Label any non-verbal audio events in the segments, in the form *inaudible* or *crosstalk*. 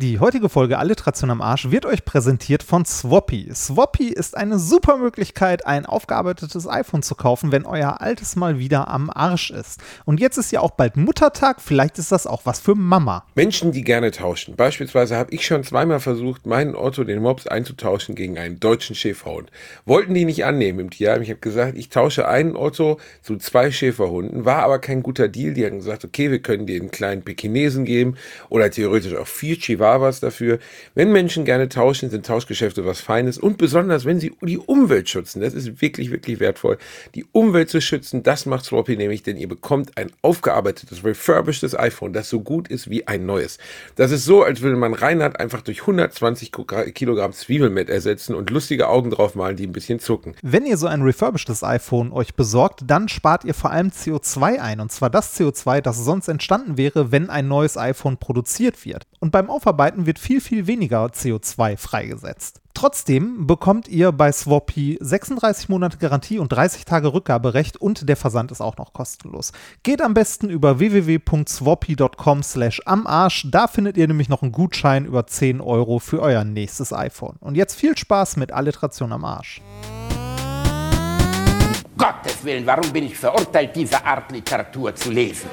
Die heutige Folge Alliteration am Arsch wird euch präsentiert von Swappy. Swappy ist eine super Möglichkeit, ein aufgearbeitetes iPhone zu kaufen, wenn euer altes mal wieder am Arsch ist. Und jetzt ist ja auch bald Muttertag, vielleicht ist das auch was für Mama. Menschen, die gerne tauschen. Beispielsweise habe ich schon zweimal versucht, meinen Otto, den Mops, einzutauschen gegen einen deutschen Schäferhund. Wollten die nicht annehmen im Tierheim. Ich habe gesagt, ich tausche einen Otto zu zwei Schäferhunden, war aber kein guter Deal. Die haben gesagt, okay, wir können dir einen kleinen Pekinesen geben oder theoretisch auch vier Chihuahua was dafür. Wenn Menschen gerne tauschen, sind Tauschgeschäfte was Feines und besonders, wenn sie die Umwelt schützen. Das ist wirklich, wirklich wertvoll. Die Umwelt zu schützen, das macht Swappy nämlich, denn ihr bekommt ein aufgearbeitetes, refurbishedes iPhone, das so gut ist wie ein neues. Das ist so, als würde man Reinhard einfach durch 120 Kilogramm Zwiebelmett ersetzen und lustige Augen drauf malen, die ein bisschen zucken. Wenn ihr so ein refurbishedes iPhone euch besorgt, dann spart ihr vor allem CO2 ein. Und zwar das CO2, das sonst entstanden wäre, wenn ein neues iPhone produziert wird. Und beim Aufarbeiten wird viel, viel weniger CO2 freigesetzt. Trotzdem bekommt ihr bei Swappy 36 Monate Garantie und 30 Tage Rückgaberecht und der Versand ist auch noch kostenlos. Geht am besten über www.swappy.com slash am Arsch. Da findet ihr nämlich noch einen Gutschein über 10 Euro für euer nächstes iPhone. Und jetzt viel Spaß mit Alliteration am Arsch. Gottes Willen, warum bin ich verurteilt, diese Art Literatur zu lesen?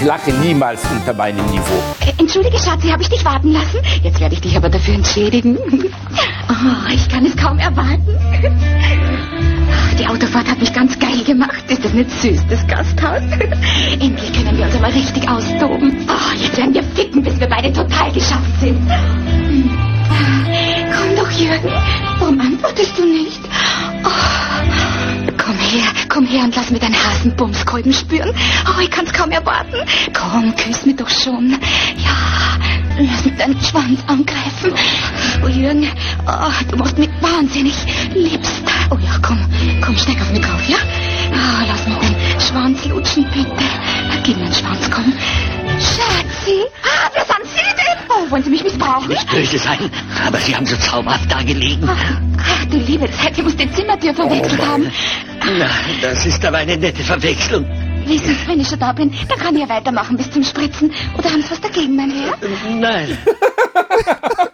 Ich lache niemals unter meinem Niveau. Entschuldige, Schatzi, habe ich dich warten lassen? Jetzt werde ich dich aber dafür entschädigen. *laughs* Oh, ich kann es kaum erwarten. Die Autofahrt hat mich ganz geil gemacht. Ist das nicht süß, das Gasthaus? *laughs* Endlich können wir uns aber richtig austoben. Oh, jetzt werden wir ficken, bis wir beide total geschafft sind. Komm doch, Jürgen. Warum antwortest du nicht? Oh, her, komm her und lass mir deinen Hasenbumskolben spüren. Oh, ich kann's kaum erwarten. Komm, küss mich doch schon. Ja, lass mich deinen Schwanz angreifen. Oh, Jürgen, oh, du machst mich wahnsinnig. Liebst. Oh ja, komm, komm, steck auf mich drauf, ja? Oh, lass mich deinen Schwanz lutschen, bitte. Gib mir einen Schwanz, komm. Schatzi. Ah, wer sind Sie denn? Oh, wollen Sie mich missbrauchen? Nicht böse sein, aber Sie haben so zauberhaft da gelegen. Ach, du liebe Zeit, Sie muss die Zimmertür verwechselt haben. Na, das ist aber eine nette Verwechslung. Wissen Sie, wenn ich schon da bin, dann kann ich ja weitermachen bis zum Spritzen. Oder haben Sie was dagegen, mein Herr? Nein. *laughs*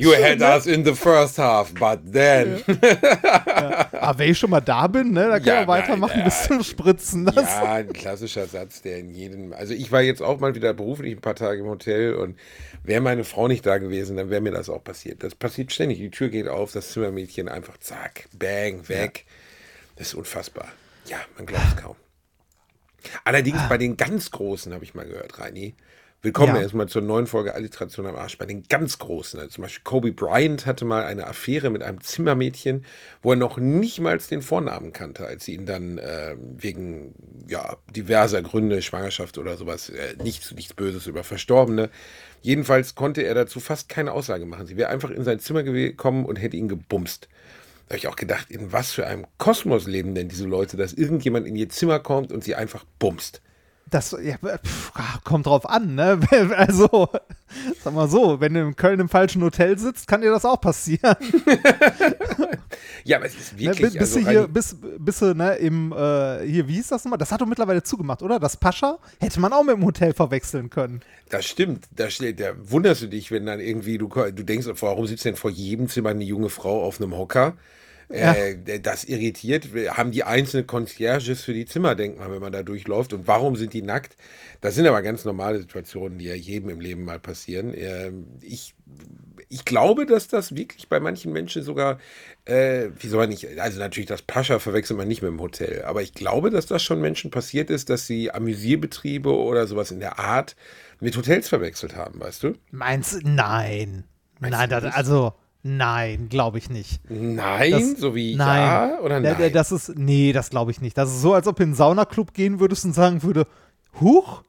You had us in the first half, but then. *laughs* Aber wenn ich schon mal da bin, ne, dann können Ja, wir weitermachen nein, bis zum Spritzen. Das Ja, ein klassischer Satz, der in jedem. Also ich war jetzt auch mal wieder beruflich ein paar Tage im Hotel und wäre meine Frau nicht da gewesen, dann wäre mir das auch passiert. Das passiert ständig. Die Tür geht auf, das Zimmermädchen einfach zack, bang, weg. Das ist unfassbar. Ja, man glaubt es kaum. Allerdings bei den ganz Großen habe ich mal gehört, Reini. Willkommen Ja. erstmal zur neuen Folge Alliteration am Arsch. Bei den ganz Großen, also zum Beispiel Kobe Bryant hatte mal eine Affäre mit einem Zimmermädchen, wo er noch nicht mal den Vornamen kannte, als sie ihn dann äh, wegen ja, diverser Gründe, Schwangerschaft oder sowas, äh, nichts, nichts Böses über Verstorbene. Jedenfalls konnte er dazu fast keine Aussage machen. Sie wäre einfach in sein Zimmer gekommen und hätte ihn gebumst. Da habe ich auch gedacht, in was für einem Kosmos leben denn diese Leute, dass irgendjemand in ihr Zimmer kommt und sie einfach bumst. Das ja, pff, kommt drauf an, ne? *laughs* Also, sag mal so, wenn du in Köln im falschen Hotel sitzt, kann dir das auch passieren. *laughs* Ja, aber es ist Ne? wirklich. Bis, bis also du hier, bis, bis du, ne, im, äh, hier, wie hieß das nochmal? Das hat doch mittlerweile zugemacht, oder? Das Pascha hätte man auch mit dem Hotel verwechseln können. Das stimmt. Da, steht, da wunderst du dich, wenn dann irgendwie du, du denkst, warum sitzt denn vor jedem Zimmer eine junge Frau auf einem Hocker? Äh, das irritiert. Haben die einzelnen Concierges für die Zimmer, denkt man, wenn man da durchläuft. Und warum sind die nackt? Das sind aber ganz normale Situationen, die ja jedem im Leben mal passieren. Ähm, ich, ich glaube, dass das wirklich bei manchen Menschen sogar, äh, wie soll man nicht, also natürlich das Pascha verwechselt man nicht mit dem Hotel, aber ich glaube, dass das schon Menschen passiert ist, dass sie Amüsierbetriebe oder sowas in der Art mit Hotels verwechselt haben, weißt du? Meinst du? Nein. Meinst nein, das, also, nein, glaube ich nicht. Nein, Das- so wie nein. ja oder nein? da- Das ist, nee, das glaube ich nicht. Das ist so, als ob du in einen Saunaclub gehen würdest und sagen würde, Huch,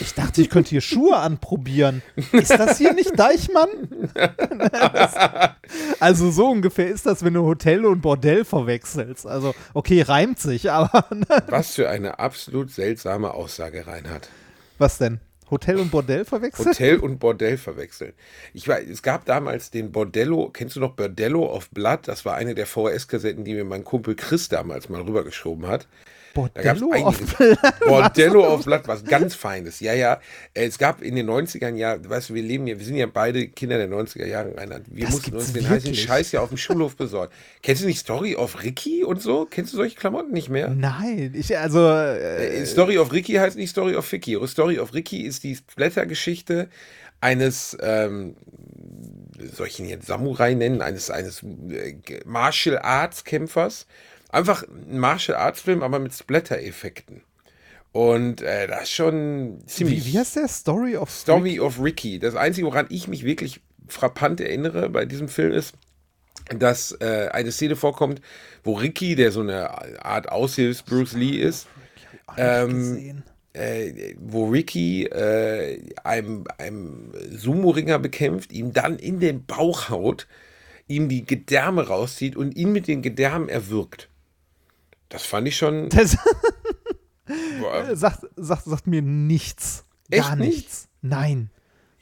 ich dachte, ich könnte hier Schuhe *laughs* anprobieren. Ist das hier nicht Deichmann? Das- *laughs* also so ungefähr ist das, wenn du Hotel und Bordell verwechselst. Also, okay, reimt sich, aber? *laughs* Was für eine absolut seltsame Aussage, Reinhard. was denn? Hotel und Bordell verwechselt? Hotel und Bordell verwechseln. Ich weiß, es gab damals den Bordello, kennst du noch Bordello of Blood? Das war eine der VHS-Kassetten, die mir mein Kumpel Chris damals mal rübergeschoben hat. Bordello auf Blood? Bordello auf Blatt, was ganz Feines. Ja, ja. Äh, Es gab in den 90ern ja, weißt du, wir leben ja, wir sind ja beide Kinder der 90er Jahre, Reinhard. Wir Das mussten uns den heißen? Scheiß ja auf dem Schulhof besorgen. Kennst du nicht Story of Ricky und so? Kennst du solche Klamotten nicht mehr? Nein, ich, also, äh, Äh, Story of Ricky heißt nicht Story of Vicky. Story of Ricky ist die Blättergeschichte eines, ähm, soll ich ihn jetzt Samurai nennen, eines, eines äh, Martial Arts Kämpfers. Einfach ein Martial Arts Film, aber mit Splatter-Effekten. Und äh, das ist schon ziemlich. wie, wie heißt der? Story of Story of Ricky. Das Einzige, woran ich mich wirklich frappant erinnere bei diesem Film ist, dass äh, eine Szene vorkommt, wo Ricky, der so eine Art Aushilfs Bruce Lee ist, ähm, äh, wo Ricky äh, einem, einem Sumo-Ringer bekämpft, ihm dann in den Bauch haut, ihm die Gedärme rauszieht und ihn mit den Gedärmen erwürgt. Das fand ich schon. *laughs* Sagt, sagt, sagt mir nichts. Echt Gar nicht? nichts. Nein.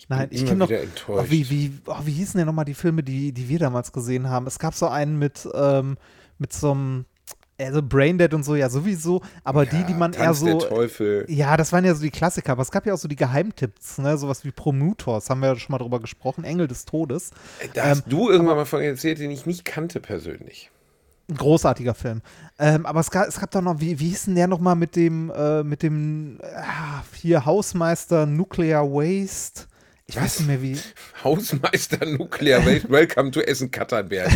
Nein, ich immer kenne noch. wieder Oh, enttäuscht. wie, wie, oh, wie hießen denn nochmal die Filme, die, die wir damals gesehen haben? Es gab so einen mit, ähm, mit so einem, also Braindead und so, ja, sowieso, aber die, die man eher Tanz so. der Teufel. Ja, das waren ja so die Klassiker, aber es gab ja auch so die Geheimtipps, ne? Sowas wie Prometheus, haben wir ja schon mal drüber gesprochen, Engel des Todes. Da hast Ähm, du irgendwann mal von erzählt, den ich nicht kannte persönlich. Ein großartiger Film. Ähm, aber es gab, es gab doch noch, wie, wie hieß denn der nochmal mit dem, äh, mit dem, ah, hier Hausmeister Nuclear Waste? Ich weiß nicht mehr wie. Hausmeister Nuclear Waste, *laughs* welcome to Essen Katterberg.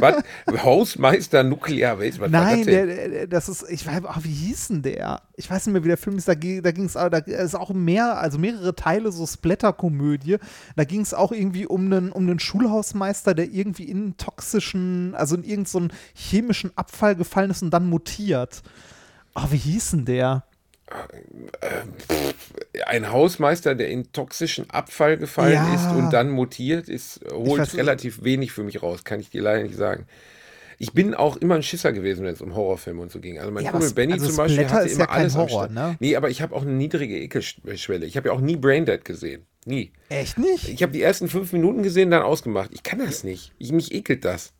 was? Hausmeister Nuclear Waste, was war Nein, das der, denn? der, das ist, ich weiß, ach, wie hieß denn der? Ich weiß nicht mehr, wie der Film ist. Da, ging- da ging es, da ist auch mehr, also mehrere Teile so Splatter-Komödie. Da ging es auch irgendwie um einen, um einen Schulhausmeister, der irgendwie in toxischen, also in irgendeinen chemischen Abfall gefallen ist und dann mutiert. Oh, wie hieß denn der? Ein Hausmeister, der in toxischen Abfall gefallen Ja. ist und dann mutiert, ist, holt weiß- relativ wenig für mich raus, kann ich dir leider nicht sagen. Ich bin auch immer ein Schisser gewesen, wenn es um Horrorfilme und so ging. Also mein Ja, Kumpel Benny also zum Beispiel Splatter hatte immer ja kein alles Horror, ne? Nee, aber ich habe auch eine niedrige Ekelschwelle. Ich habe ja auch nie Braindead gesehen. Nie. Echt nicht? Ich habe die ersten fünf Minuten gesehen, dann ausgemacht. Ich kann das nicht. Ich, mich ekelt das.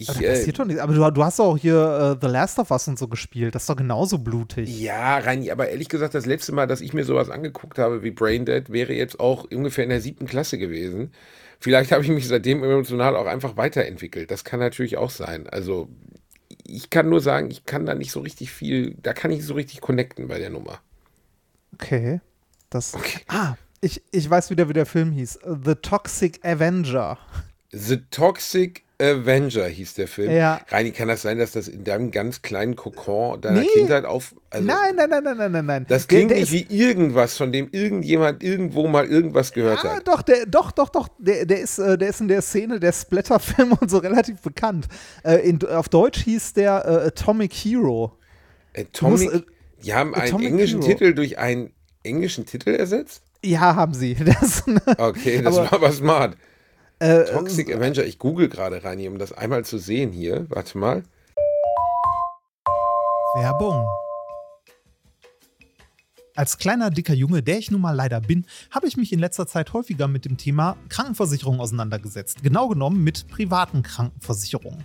Ich, Aber, da äh, passiert doch nichts. aber du, du hast auch hier äh, The Last of Us und so gespielt. Das ist doch genauso blutig. ja, Reini, aber ehrlich gesagt, das letzte Mal, dass ich mir sowas angeguckt habe wie Braindead, wäre jetzt auch ungefähr in der siebten Klasse gewesen. Vielleicht habe ich mich seitdem emotional auch einfach weiterentwickelt. Das kann natürlich auch sein. Also, ich kann nur sagen, ich kann da nicht so richtig viel, da kann ich so richtig connecten bei der Nummer. Okay. Das. Ah, ich, ich weiß wieder, wie der Film hieß. The Toxic Avenger. The Toxic Avenger hieß der Film. Ja. Reini, kann das sein, dass das in deinem ganz kleinen Kokon deiner Nee. Kindheit auf. Also, nein, nein, nein, nein, nein, nein, nein. Das Der- klingt der nicht ist- wie irgendwas, von dem irgendjemand irgendwo mal irgendwas gehört Ah, hat. doch, der, doch, doch, doch. Der, der, ist, äh, der ist in der Szene der Splatter-Filme *laughs* und so relativ bekannt. Äh, in, auf Deutsch hieß der äh, Atomic Hero. Atomic, musst, äh, die haben einen Atomic englischen Hero. Titel durch einen englischen Titel ersetzt? Ja, haben sie. *laughs* Das, Okay, das Aber- war aber smart. Äh, Toxic Avenger, ich google gerade rein, um das einmal zu sehen hier. Warte mal. Werbung. Als kleiner, dicker Junge, der ich nun mal leider bin, habe ich mich in letzter Zeit häufiger mit dem Thema Krankenversicherung auseinandergesetzt. Genau genommen mit privaten Krankenversicherungen.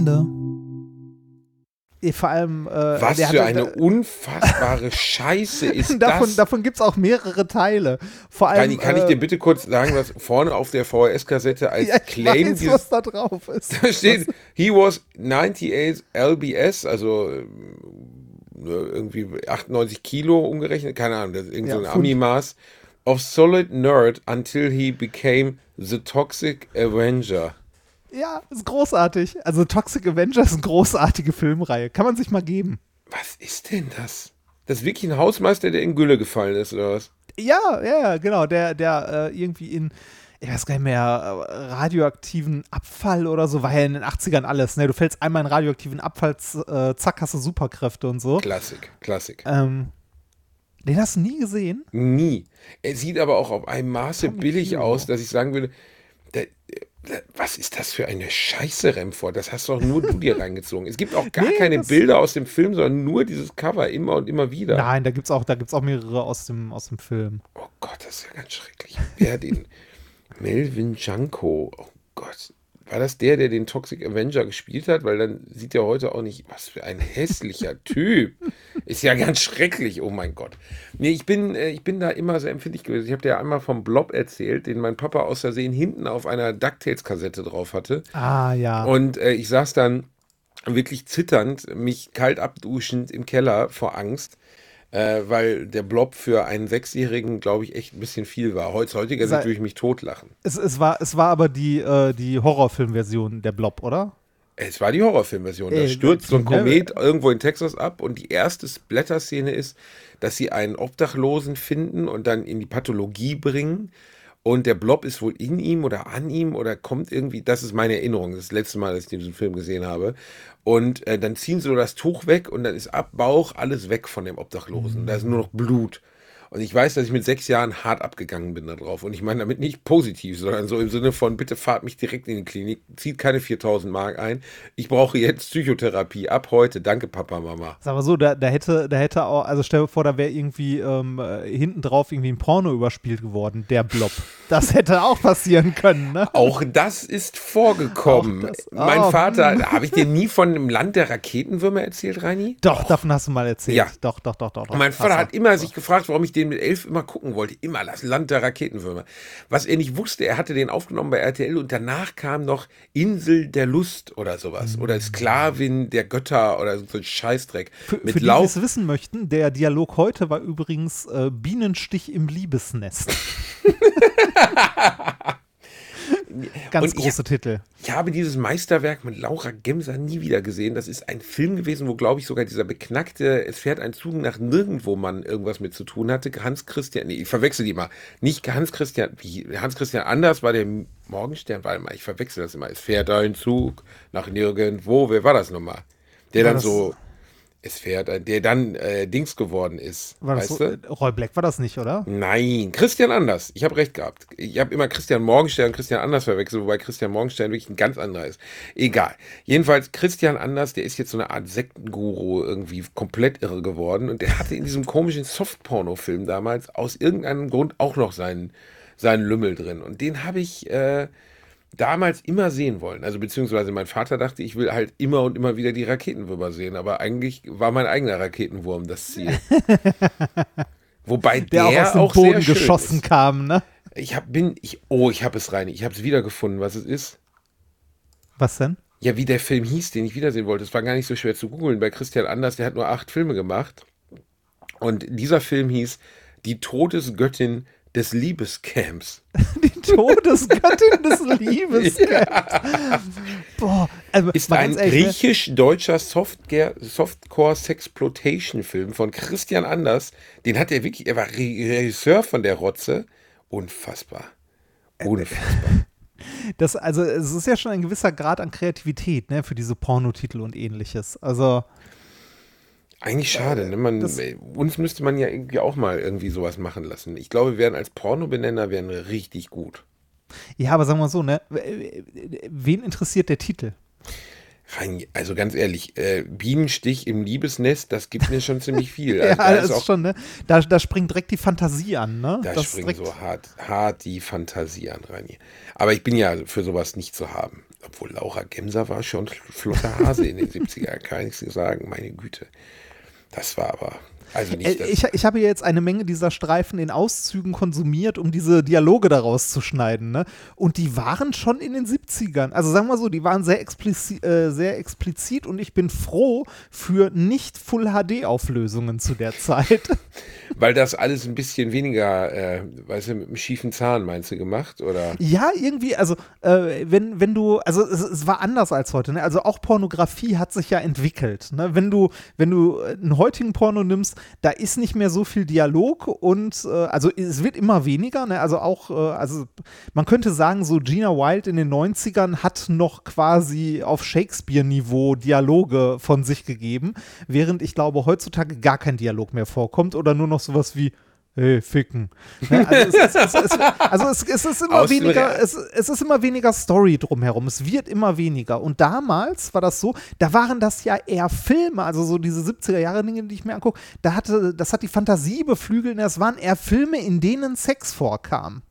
Ende. Vor allem. Äh, Was der für eine unfassbare *laughs* Scheiße ist davon, das? davon gibt es auch mehrere Teile. Vor allem. Kann, kann ich äh, dir bitte kurz sagen, was vorne auf der VHS-Kassette als *laughs* ja, ich Claim weiß, dieses was da drauf ist. *laughs* Da steht, he was 98 lbs, also ähm, irgendwie 98 Kilo umgerechnet, keine Ahnung, das ist irgend Ja, so ein. Ami-Maß, of solid nerd until he became the toxic Avenger. Ja, ist großartig. Also Toxic Avenger ist eine großartige Filmreihe. Kann man sich mal geben. Was ist denn das? Das ist wirklich ein Hausmeister, der in Gülle gefallen ist, oder was? Ja, ja, genau. Der, der äh, irgendwie in, ich weiß gar nicht mehr, äh, radioaktiven Abfall oder so, war ja in den 80ern alles. Ne? Du fällst einmal in radioaktiven Abfall, äh, zack, hast du Superkräfte und so. Klassik, Klassik. Ähm, den hast du nie gesehen? Nie. Er sieht aber auch auf einem Maße Tommy billig Hero. aus, dass ich sagen würde, da, was ist das für eine Scheiße, Remford? Das hast doch nur du dir *laughs* reingezogen. Es gibt auch gar Nee, keine Bilder aus dem Film, sondern nur dieses Cover immer und immer wieder. Nein, da gibt's auch, da gibt's auch mehrere aus dem, aus dem Film. Oh Gott, das ist ja ganz schrecklich. Wer den *laughs* Melvin Janko, oh Gott. War das der, der den Toxic Avenger gespielt hat? Weil dann sieht er heute auch nicht, was für ein hässlicher *laughs* Typ. Ist ja ganz schrecklich, oh mein Gott. Nee, ich bin, äh, ich bin da immer sehr empfindlich gewesen. Ich habe dir ja einmal vom Blob erzählt, den mein Papa aus Versehen hinten auf einer DuckTales-Kassette drauf hatte. Ah, ja. Und äh, ich saß dann wirklich zitternd, mich kalt abduschend im Keller vor Angst, äh, weil der Blob für einen Sechsjährigen, glaube ich, echt ein bisschen viel war. Heutz, heutiger Sei- würde ich mich totlachen. es, es, war, es war aber die, äh, die Horrorfilmversion der Blob, oder? Es war die Horrorfilmversion. Da Ey, stürzt so ein ne? Komet irgendwo in Texas ab und die erste Splatter-Szene ist, dass sie einen Obdachlosen finden und dann in die Pathologie bringen. Und der Blob ist wohl in ihm oder an ihm oder kommt irgendwie, das ist meine Erinnerung, das, ist das letzte Mal, dass ich diesen Film gesehen habe. Und äh, dann ziehen sie so das Tuch weg und dann ist ab Bauch alles weg von dem Obdachlosen. Da ist nur noch Blut. Und ich weiß, dass ich mit sechs Jahren hart abgegangen bin da drauf. Und ich meine damit nicht positiv, sondern so im Sinne von, bitte fahrt mich direkt in die Klinik, zieht keine 4000 Mark ein. Ich brauche jetzt Psychotherapie ab heute. Danke, Papa, Mama. Sag mal so, da, da hätte, da hätte auch, also stell dir vor, da wäre irgendwie ähm, äh, hinten drauf irgendwie ein Porno überspielt geworden, der Blob. Das hätte auch passieren können, ne? Auch das ist vorgekommen. Das- mein oh, Vater, hm. habe ich dir nie von dem Land der Raketenwürmer erzählt, Reini? Doch, davon hast du mal erzählt. Ja. Doch, doch, doch, doch. doch. Mein Vater hat immer sich gefragt, warum ich den mit elf immer gucken wollte. Immer das Land der Raketenwürmer. Was er nicht wusste, er hatte den aufgenommen bei RTL und danach kam noch Insel der Lust oder sowas. Oder Sklavin der Götter oder so ein Scheißdreck. Für, mit für die, die es wissen möchten, der Dialog heute war übrigens äh, Bienenstich im Liebesnest. *laughs* *laughs* Ganz Und ich- große Titel. Ich habe dieses Meisterwerk mit Laura Gemser nie wieder gesehen. Das ist ein Film gewesen, wo, glaube ich, sogar dieser beknackte, es fährt ein Zug nach nirgendwo Mann irgendwas mit zu tun hatte. Hans Christian, nee, ich verwechsel die mal. Nicht Hans Christian, wie, Hans Christian Anders war der Morgenstern, warte mal, ich verwechsel das immer. Es fährt ein Zug nach nirgendwo. Wer war das nochmal? Der War dann so, es fährt, der dann äh, Dings geworden ist. War das weißt so, du? äh, Roy Black war das nicht, oder? Nein, Christian Anders. Ich habe recht gehabt. Ich habe immer Christian Morgenstern und Christian Anders verwechselt, wobei Christian Morgenstern wirklich ein ganz anderer ist. Egal. Jedenfalls, Christian Anders, der ist jetzt so eine Art Sektenguru irgendwie komplett irre geworden und der hatte in diesem komischen Softporno-Film damals aus irgendeinem Grund auch noch seinen, seinen Lümmel drin. Und den habe ich äh, damals immer sehen wollen. Also beziehungsweise mein Vater dachte, ich will halt immer und immer wieder die Raketenwürmer sehen, aber eigentlich war mein eigener Raketenwurm das Ziel. *laughs* Wobei Der, der, auch aus dem auch Boden geschossen kam, ne? Ich hab, bin, ich, oh, ich habe es rein. Ich habe es wiedergefunden, was es ist. Was denn? Ja, wie der Film hieß, den ich wiedersehen wollte. Es war gar nicht so schwer zu googeln. Bei Christian Anders, der hat nur acht Filme gemacht. Und dieser Film hieß Die Todesgöttin des Liebescamps. *laughs* Die Todesgöttin des *laughs* Liebes. Boah, also Ist ein ne? griechisch-deutscher Softcore- Softcore-Sexploitation-Film von Christian Anders. Den hat er wirklich, er war Re Regisseur von der Rotze. Unfassbar. Unfassbar. *laughs* Das, also es ist ja schon ein gewisser Grad an Kreativität, ne, für diese Pornotitel und ähnliches. Also, Eigentlich schade, ne? Man, das- uns müsste man ja irgendwie auch mal irgendwie sowas machen lassen. Ich glaube, wir wären als Pornobenenner wären richtig gut. ja, aber sagen wir mal so, ne, wen interessiert der Titel? Also ganz ehrlich, äh, Bienenstich im Liebesnest, das gibt mir schon ziemlich *laughs* viel. Ja, Also da das ist ist schon, ne? Da, da springt direkt die Fantasie an, ne? da das springt so hart, hart die Fantasie an, Reini. Aber ich bin ja für sowas nicht zu haben. Obwohl Laura Gemser war schon flotter Hase in den 70er, *laughs* kann ich sagen, meine Güte. Das war aber, also nicht Äh. Ich, ich habe ja jetzt eine Menge dieser Streifen in Auszügen konsumiert, um diese Dialoge daraus zu schneiden. Ne? Und die waren schon in den 70ern. Also sagen wir so, die waren sehr explizit, äh, sehr explizit und ich bin froh für nicht Full-HD-Auflösungen zu der Zeit. *laughs* Weil das alles ein bisschen weniger, äh, weißt du, mit einem schiefen Zahn meinst du gemacht? Oder? Ja, irgendwie, also äh, wenn, wenn du, also es, es war anders als heute, ne? Also auch Pornografie hat sich ja entwickelt. Ne? Wenn du, wenn du einen heutigen Porno nimmst, da ist nicht mehr so viel Dialog und äh, also es wird immer weniger, ne? Also auch, äh, also man könnte sagen, so Gina Wild in den 90ern hat noch quasi auf Shakespeare-Niveau Dialoge von sich gegeben, während ich glaube, heutzutage gar kein Dialog mehr vorkommt oder nur noch sowas wie Hey, ficken. Ne? Also, es, es, es, es, also es, ist immer *laughs* Aus weniger, es, ist immer weniger Story drumherum. Es wird immer weniger. Und damals war das so, da waren das ja eher Filme, also so diese 70er Jahre Dinge, die ich mir angucke, da hatte, das hat die Fantasie beflügelt, das waren eher Filme, in denen Sex vorkam.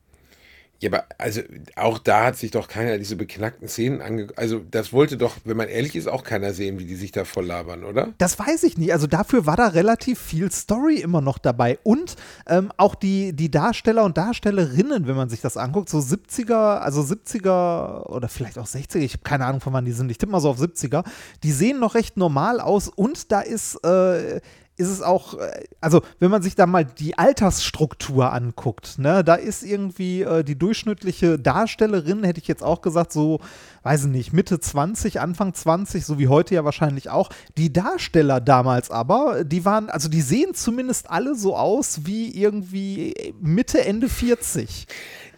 Ja, aber also auch da hat sich doch keiner diese beknackten Szenen ange... Also das wollte doch, wenn man ehrlich ist, auch keiner sehen, wie die sich da voll labern, oder? Das weiß ich nicht. Also dafür war da relativ viel Story immer noch dabei. Und ähm, auch die, die Darsteller und Darstellerinnen, wenn man sich das anguckt, so 70er, also 70er oder vielleicht auch 60er, ich habe keine Ahnung, von wann die sind, ich tippe mal so auf 70er, die sehen noch recht normal aus und da ist, äh, ist es auch, äh, also wenn man sich da mal die Altersstruktur anguckt, ne, da ist irgendwie äh, die durchschnittliche Darstellerin, hätte ich jetzt auch gesagt, so, weiß ich nicht, Mitte 20, Anfang 20, so wie heute ja wahrscheinlich auch. Die Darsteller damals aber, die waren, also die sehen zumindest alle so aus wie irgendwie Mitte, Ende 40.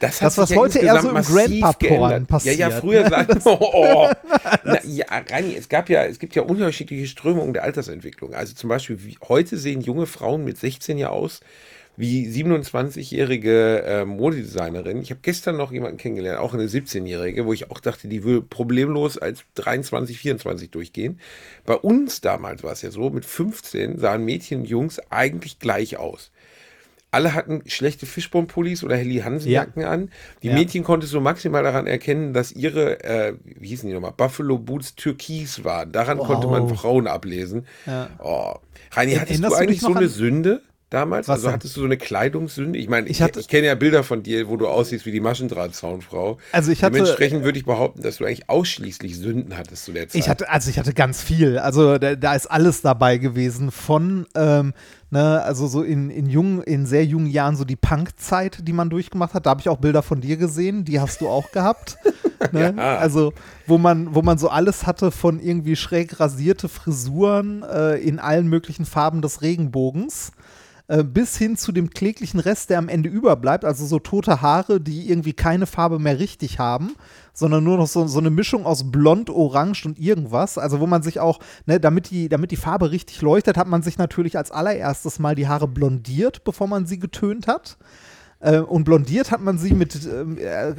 Das, Das, was sich ja heute eher so im Grandpa-Porn passiert, Ja, ja, früher sagt *laughs* oh, oh. Na, ja, Rani, es gab ja, es gibt ja unterschiedliche Strömungen der Altersentwicklung. Also zum Beispiel, wie, heute sehen junge Frauen mit 16 ja aus wie 27-jährige äh, Modedesignerin. Ich habe gestern noch jemanden kennengelernt, auch eine 17-jährige, wo ich auch dachte, die würde problemlos als 23, 24 durchgehen. Bei uns damals war es ja so, mit 15 sahen Mädchen und Jungs eigentlich gleich aus. Alle hatten schlechte Fischbombenpullis oder Helly Hansen-Jacken an. Die Ja. Mädchen konntest du maximal daran erkennen, dass ihre, äh, wie hießen die nochmal, Buffalo Boots türkis waren. Daran konnte man Frauen ablesen. Oh. Reini, hattest Erinnerst du eigentlich so eine Sünde damals? Was also denn? hattest du so eine Kleidungssünde? Ich meine, ich, Ich ich kenne ja Bilder von dir, wo du aussiehst wie die Maschendrahtzaunfrau. Also ich hatte- Dementsprechend würde ich behaupten, dass du eigentlich ausschließlich Sünden hattest zu der Zeit. Ich hatte, also ich hatte ganz viel. Also da, da ist alles dabei gewesen von, ähm, ne, also so in, in jungen, in sehr jungen Jahren so die Punk-Zeit, die man durchgemacht hat. Da habe ich auch Bilder von dir gesehen, die hast du auch gehabt. *laughs* ne? Ja. Also wo man, wo man so alles hatte von irgendwie schräg rasierte Frisuren äh, in allen möglichen Farben des Regenbogens äh, bis hin zu dem kläglichen Rest, der am Ende überbleibt, also so tote Haare, die irgendwie keine Farbe mehr richtig haben, sondern nur noch so, so eine Mischung aus Blond, Orange und irgendwas. Also wo man sich auch, ne, damit die, damit die Farbe richtig leuchtet, hat man sich natürlich als allererstes mal die Haare blondiert, bevor man sie getönt hat. Äh, und blondiert hat man sie mit ähm, äh,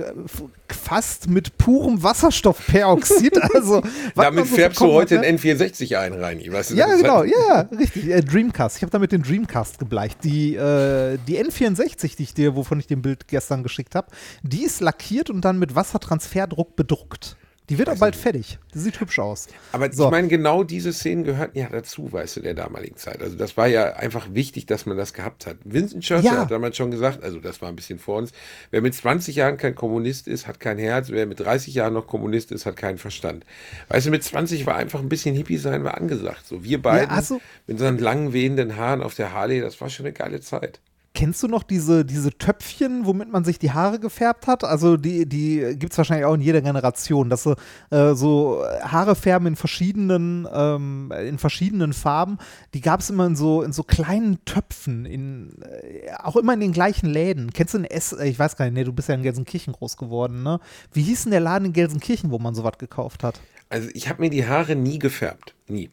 fast mit purem Wasserstoffperoxid. *laughs* Also, Damit so färbst du heute hat, ne? einen N64 ein, Reini. Weißt du, Ja, genau, halt- ja, ja, richtig. Äh, Dreamcast. Ich habe damit den Dreamcast gebleicht. Die, äh, die N64, die ich dir, wovon ich dem Bild gestern geschickt habe, die ist lackiert und dann mit Wassertransferdruck bedruckt. Die wird auch bald fertig. Die sieht hübsch aus. Aber So. ich meine, genau diese Szenen gehörten ja dazu, weißt du, der damaligen Zeit. Also das war ja einfach wichtig, dass man das gehabt hat. Winston Churchill Ja. hat damals schon gesagt, also das war ein bisschen vor uns, wer mit 20 Jahren kein Kommunist ist, hat kein Herz, wer mit 30 Jahren noch Kommunist ist, hat keinen Verstand. Weißt du, mit 20 war einfach ein bisschen Hippie sein, war angesagt. So wir beiden also- mit unseren langen, wehenden Haaren auf der Harley, das war schon eine geile Zeit. Kennst du noch diese, diese Töpfchen, womit man sich die Haare gefärbt hat? Also die, die gibt es wahrscheinlich auch in jeder Generation, dass so, äh, so Haare färben in verschiedenen, ähm, in verschiedenen Farben. Die gab es immer in so, in so kleinen Töpfen, in, äh, auch immer in den gleichen Läden. Kennst du den S, äh, ich weiß gar nicht, nee, du bist ja in Gelsenkirchen groß geworden, ne? Wie hieß denn der Laden in Gelsenkirchen, wo man sowas gekauft hat? Also ich habe mir die Haare nie gefärbt. Nie.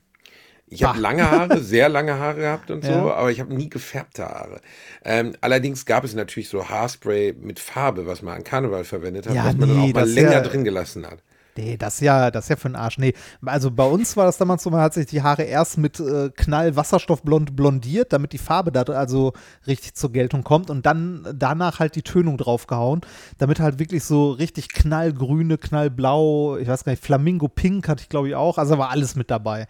Ich habe lange Haare, *laughs* sehr lange Haare gehabt und so, Ja. aber ich habe nie gefärbte Haare. Ähm, allerdings gab es natürlich so Haarspray mit Farbe, was man an Karneval verwendet hat, Ja, was man dann nee, auch mal länger ja- drin gelassen hat. Nee, das ist ja, das ist ja für den Arsch. Nee, also bei uns war das damals so, man hat sich die Haare erst mit äh, Knall Wasserstoffblond blondiert, damit die Farbe da also richtig zur Geltung kommt und dann danach halt die Tönung draufgehauen, damit halt wirklich so richtig knallgrüne, knallblau, ich weiß gar nicht, Flamingo Pink hatte ich glaube ich auch, also war alles mit dabei.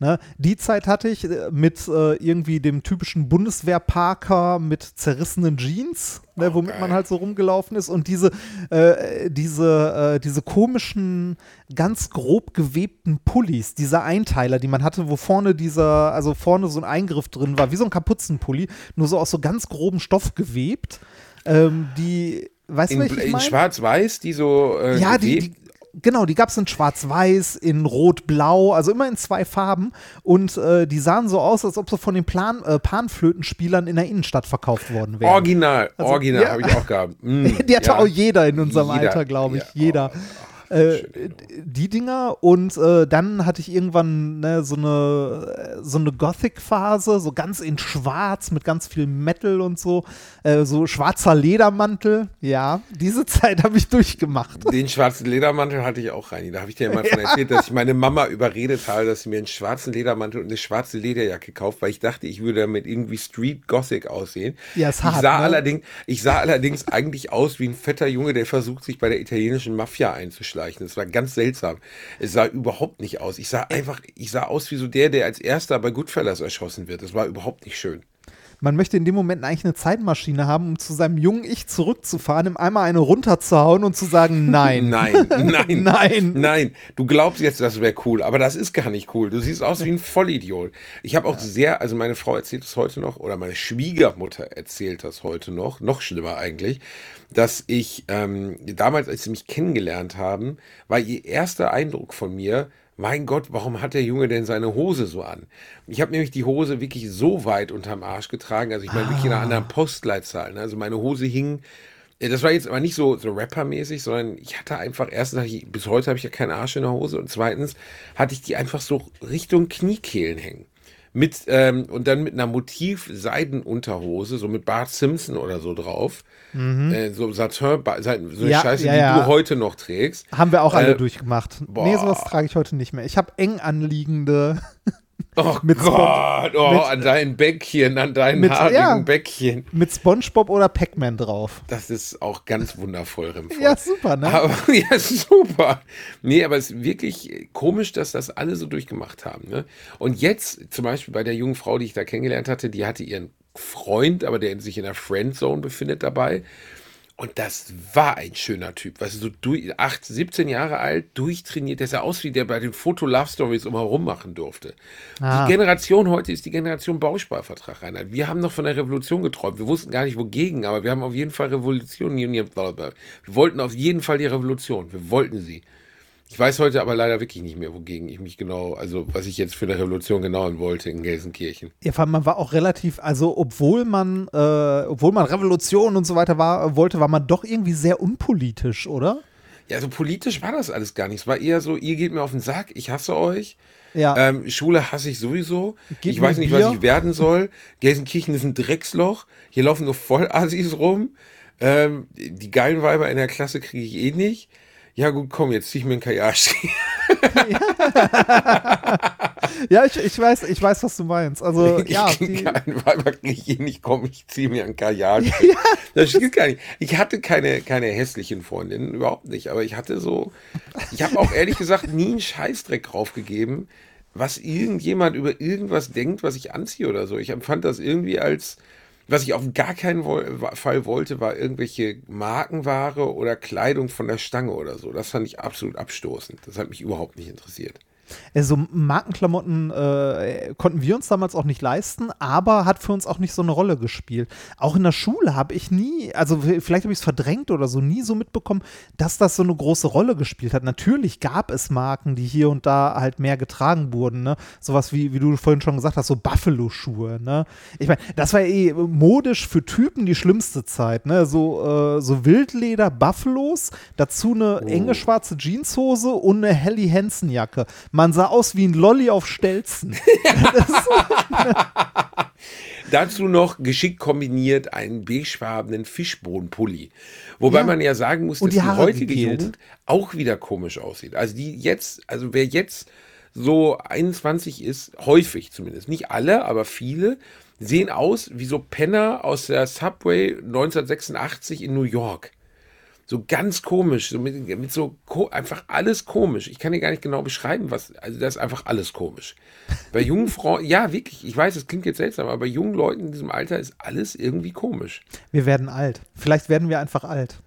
Ne? Die Zeit hatte ich äh, mit äh, irgendwie dem typischen Bundeswehrparker mit zerrissenen Jeans, ne, womit man halt so rumgelaufen ist und diese, äh, diese, äh, diese komischen, ganz grob gewebten Pullis, diese Einteiler, die man hatte, wo vorne dieser, also vorne so ein Eingriff drin war, wie so ein Kapuzenpulli, nur so aus so ganz grobem Stoff gewebt, ähm, die Weißt in, du, ich in schwarz-weiß, die so. Äh, Ja, die, die, genau, die gab es in Schwarz-Weiß, in Rot-Blau, also immer in zwei Farben. Und äh, die sahen so aus, als ob sie von den Plan, äh, Panflötenspielern in der Innenstadt verkauft worden wären. Original, Also, original ja. habe ich auch gehabt. Mm, *laughs* die hatte ja. auch jeder in unserem Jeder, Alter, glaube ich. ja. Jeder. Oh, Äh, die Dinger und äh, dann hatte ich irgendwann ne, so eine so eine Gothic-Phase, so ganz in Schwarz mit ganz viel Metal und so, äh, so schwarzer Ledermantel. Ja, diese *laughs* Zeit habe ich durchgemacht. Den schwarzen Ledermantel hatte ich auch, Reini. Da habe ich dir ja mal von *laughs* erzählt, dass ich meine Mama überredet habe, dass sie mir einen schwarzen Ledermantel und eine schwarze Lederjacke kauft, weil ich dachte, ich würde damit irgendwie Street Gothic aussehen. Ja, ist ich hart, sah ne? allerdings, ich sah allerdings eigentlich aus wie ein fetter Junge, der versucht, sich bei der italienischen Mafia einzuschleichen. Das war ganz seltsam. Es sah überhaupt nicht aus. Ich sah einfach, ich sah aus wie so der, der als erster bei Goodfellas erschossen wird. Das war überhaupt nicht schön. Man möchte in dem Moment eigentlich eine Zeitmaschine haben, um zu seinem jungen Ich zurückzufahren, ihm einmal eine runterzuhauen und zu sagen, *laughs* nein. Nein, nein, *laughs* Nein. nein. Du glaubst jetzt, das wäre cool, aber das ist gar nicht cool. Du siehst aus wie ein Vollidiot. Ich habe auch sehr, also meine Frau erzählt es heute noch, oder meine Schwiegermutter erzählt das heute noch, noch schlimmer eigentlich, dass ich ähm, damals, als sie mich kennengelernt haben, war ihr erster Eindruck von mir, mein Gott, warum hat der Junge denn seine Hose so an? Ich habe nämlich die Hose wirklich so weit unterm Arsch getragen, also ich meine wirklich in einer anderen Postleitzahl. Ne? Also meine Hose hing ja, Das war jetzt aber nicht so, so Rapper-mäßig, sondern ich hatte einfach, erstens, hatte ich, bis heute habe ich ja keinen Arsch in der Hose und zweitens hatte ich die einfach so Richtung Kniekehlen hängen. Mit, ähm, und dann mit einer Motiv-Seidenunterhose, so mit Bart Simpson oder so drauf. Äh, so Satin, so eine Mhm. Ja, Scheiße, ja, die ja. du heute noch trägst. Haben wir auch alle Äh, durchgemacht. boah. Nee, sowas trage ich heute nicht mehr. Ich habe eng anliegende. Oh Mit Gott, oh, mit- an deinen Bäckchen, an deinen mit- haarigen ja. Bäckchen. mit SpongeBob oder Pac-Man drauf. Das ist auch ganz wundervoll, Remford. Ja, super, ne? Aber, *laughs* ja, super. Nee, aber es ist wirklich komisch, dass das alle so durchgemacht haben. Ne? Und jetzt, zum Beispiel bei der jungen Frau, die ich da kennengelernt hatte, die hatte ihren Freund, aber der sich in der Friendzone befindet dabei. Und das war ein schöner Typ. Weißt du, so durch, 8, 17 Jahre alt, durchtrainiert. Der sah aus wie der bei den Foto-Love-Stories immer rummachen durfte. Ah. Die Generation heute ist die Generation Bausparvertrag, Reinhard. Wir haben noch von der Revolution geträumt. Wir wussten gar nicht wogegen, aber wir haben auf jeden Fall Revolution. Wir wollten auf jeden Fall die Revolution. Wir wollten sie. Ich weiß heute aber leider wirklich nicht mehr, wogegen ich mich genau, also was ich jetzt für eine Revolution genau wollte in Gelsenkirchen. Ja, vor allem, man war auch relativ, also obwohl man, äh, obwohl man Revolution und so weiter war, wollte, war man doch irgendwie sehr unpolitisch, oder? Ja, also politisch war das alles gar nicht. Es war eher so, ihr geht mir auf den Sack, ich hasse euch. Ja. Ähm, Schule hasse ich sowieso. Gib ich weiß nicht, Bier. was ich werden soll. Gelsenkirchen ist ein Drecksloch. Hier laufen nur Vollassis rum. Ähm, die geilen Weiber in der Klasse kriege ich eh nicht. Ja gut, komm, jetzt zieh ich mir einen Kajashi. Ja, ich, ich weiß, ich weiß, was du meinst. Also, *laughs* ja, die die, geilen Weiber kriege ich nicht. Komm, ich ziehe mir einen Kajashi. Das stimmt gar nicht. Ich hatte keine, keine hässlichen Freundinnen, überhaupt nicht. Aber ich hatte so, ich habe auch ehrlich gesagt nie einen Scheißdreck draufgegeben, was irgendjemand über irgendwas denkt, was ich anziehe oder so. Ich empfand das irgendwie als, was ich auf gar keinen Fall wollte, war irgendwelche Markenware oder Kleidung von der Stange oder so. Das fand ich absolut abstoßend. Das hat mich überhaupt nicht interessiert. Also Markenklamotten äh, konnten wir uns damals auch nicht leisten, aber hat für uns auch nicht so eine Rolle gespielt. Auch in der Schule habe ich nie, also vielleicht habe ich es verdrängt oder so, nie so mitbekommen, dass das so eine große Rolle gespielt hat. Natürlich gab es Marken, die hier und da halt mehr getragen wurden, ne? Sowas wie, wie du vorhin schon gesagt hast, so Buffalo-Schuhe, ne? Ich meine, das war eh modisch für Typen die schlimmste Zeit, ne? So, äh, so Wildleder, Buffalos, dazu eine enge schwarze Jeanshose und eine Helly Hansen-Jacke. Man sah aus wie ein Lolly auf Stelzen. *laughs* Dazu noch geschickt kombiniert einen beigefarbenen Fischbohnenpulli. Wobei Ja. man ja sagen muss, dass die die, heutige gegelt. Jugend auch wieder komisch aussieht. Also die jetzt, also wer jetzt so 21 ist, häufig zumindest, nicht alle, aber viele, sehen aus wie so Penner aus der Subway 1986 in New York. So ganz komisch, so mit, mit so einfach alles komisch. Ich kann dir gar nicht genau beschreiben, was, also das ist einfach alles komisch. Bei jungen Frauen, ja, wirklich, ich weiß, es klingt jetzt seltsam, aber bei jungen Leuten in diesem Alter ist alles irgendwie komisch. Wir werden alt. Vielleicht werden wir einfach alt.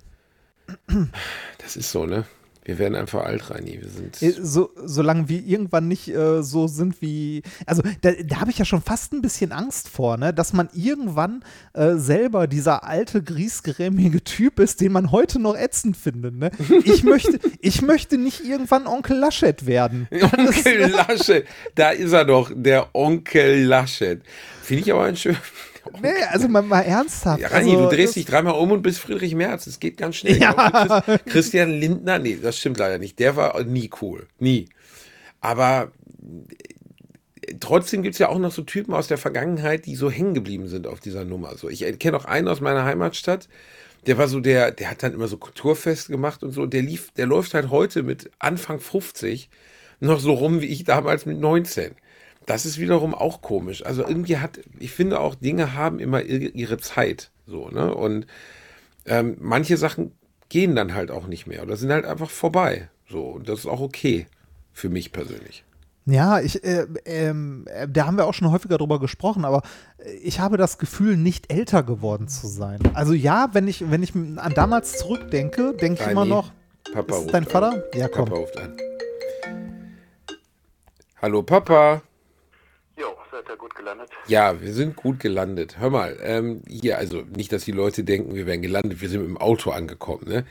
Das ist so, ne? Wir werden einfach alt, Reini. Wir sind. So, solange wir irgendwann nicht äh, so sind wie. Also, da, da habe ich ja schon fast ein bisschen Angst vor, ne? dass man irgendwann äh, selber dieser alte, griesgrämige Typ ist, den man heute noch ätzend findet. Ne? Ich, möchte, *laughs* ich möchte nicht irgendwann Onkel Laschet werden. *laughs* Onkel Laschet, da ist er doch, der Onkel Laschet. Finde ich aber ein schön. *laughs* Nee, also mal, mal ernsthaft. Ja, Rani, also, du drehst dich dreimal um und bist Friedrich Merz. Das geht ganz schnell. Ja. Chris, Christian Lindner, nee, das stimmt leider nicht. Der war nie cool. Nie. Aber äh, trotzdem gibt es ja auch noch so Typen aus der Vergangenheit, die so hängen geblieben sind auf dieser Nummer. So, ich kenne auch einen aus meiner Heimatstadt. Der war so der, der hat dann immer so Kulturfest gemacht und so. Der lief, der läuft halt heute mit Anfang 50 noch so rum wie ich damals mit 19. Das ist wiederum auch komisch. Also irgendwie hat, ich finde auch, Dinge haben immer ihre Zeit. So, ne? Und ähm, manche Sachen gehen dann halt auch nicht mehr oder sind halt einfach vorbei. So, und das ist auch okay für mich persönlich. Ja, ich, äh, ähm, äh, da haben wir auch schon häufiger drüber gesprochen, aber äh, ich habe das Gefühl, nicht älter geworden zu sein. Also ja, wenn ich, wenn ich an damals zurückdenke, denke ich immer noch, Papa ist dein an. Vater? Ja, komm. Papa ruft an. Hallo Papa. Seid ihr gut gelandet? Ja, wir sind gut gelandet. Hör mal, ähm, hier, also nicht, dass die Leute denken, wir wären gelandet, wir sind mit dem Auto angekommen, ne?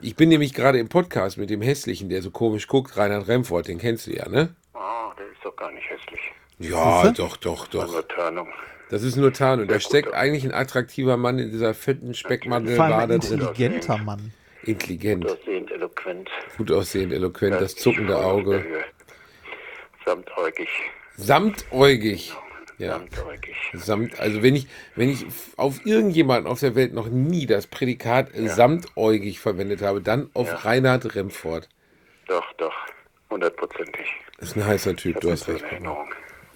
Ich bin nämlich gerade im Podcast mit dem Hässlichen, der so komisch guckt, Reinhard Remford, den kennst du ja, ne? Ah, der ist doch gar nicht hässlich. Ja, Siehste? doch, doch, War doch. Nur Tarnung. Das ist nur Tarnung. Da steckt gut. eigentlich ein attraktiver Mann in dieser fetten vor allem Speckmandelbade ein drin. intelligenter Mann. Intelligent, Aussehend, eloquent. gut aussehend, eloquent, das zuckende Auge. Höhe. Samtäugig. Samtäugig. Ja. Samtäugig. Samt, also wenn ich, wenn ich auf irgendjemanden auf der Welt noch nie das Prädikat äh, samtäugig verwendet habe, dann auf Ja. Reinhard Remford. Doch, doch. Hundertprozentig. Das ist ein heißer Typ, du Das hast recht.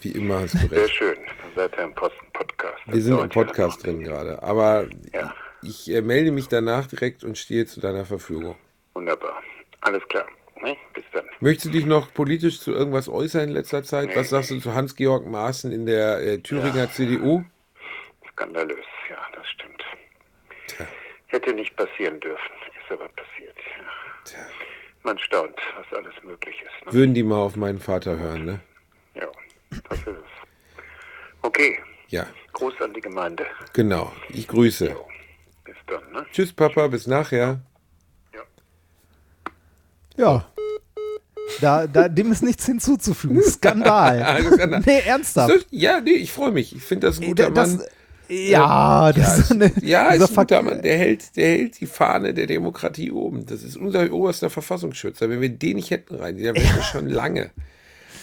Wie immer hast du Sehr recht. schön. Dann seid ihr im Posten Podcast. Wir sind im Podcast drin gerade, aber Ja. ich äh, melde mich danach direkt und stehe zu deiner Verfügung. Wunderbar. Alles klar. Ne? Bis dann. Möchtest du dich noch politisch zu irgendwas äußern in letzter Zeit? Was sagst du zu Hans-Georg Maaßen in der äh, Thüringer CDU? Skandalös. Ja, das stimmt. Tja. Hätte nicht passieren dürfen. Ist aber passiert. Ja. Tja. Man staunt, was alles möglich ist. Ne? Würden die mal auf meinen Vater hören, ne? Ja, das ist es. Okay, Ja, Gruß an die Gemeinde. genau. Ich grüße. Jo, bis dann, ne? Tschüss, Papa, bis nachher. Ja. Da, da, dem ist nichts hinzuzufügen. Skandal. *laughs* Skandal. nee, ernsthaft. Ja, nee, ich freue mich. Ich finde das ein guter das, Mann. ja, das ja, ist eine, ja, ist ein guter Mann. Der hält, der hält die Fahne der Demokratie oben. Das ist unser oberster Verfassungsschützer. Wenn wir den nicht hätten rein, dann wären wir *laughs* schon lange.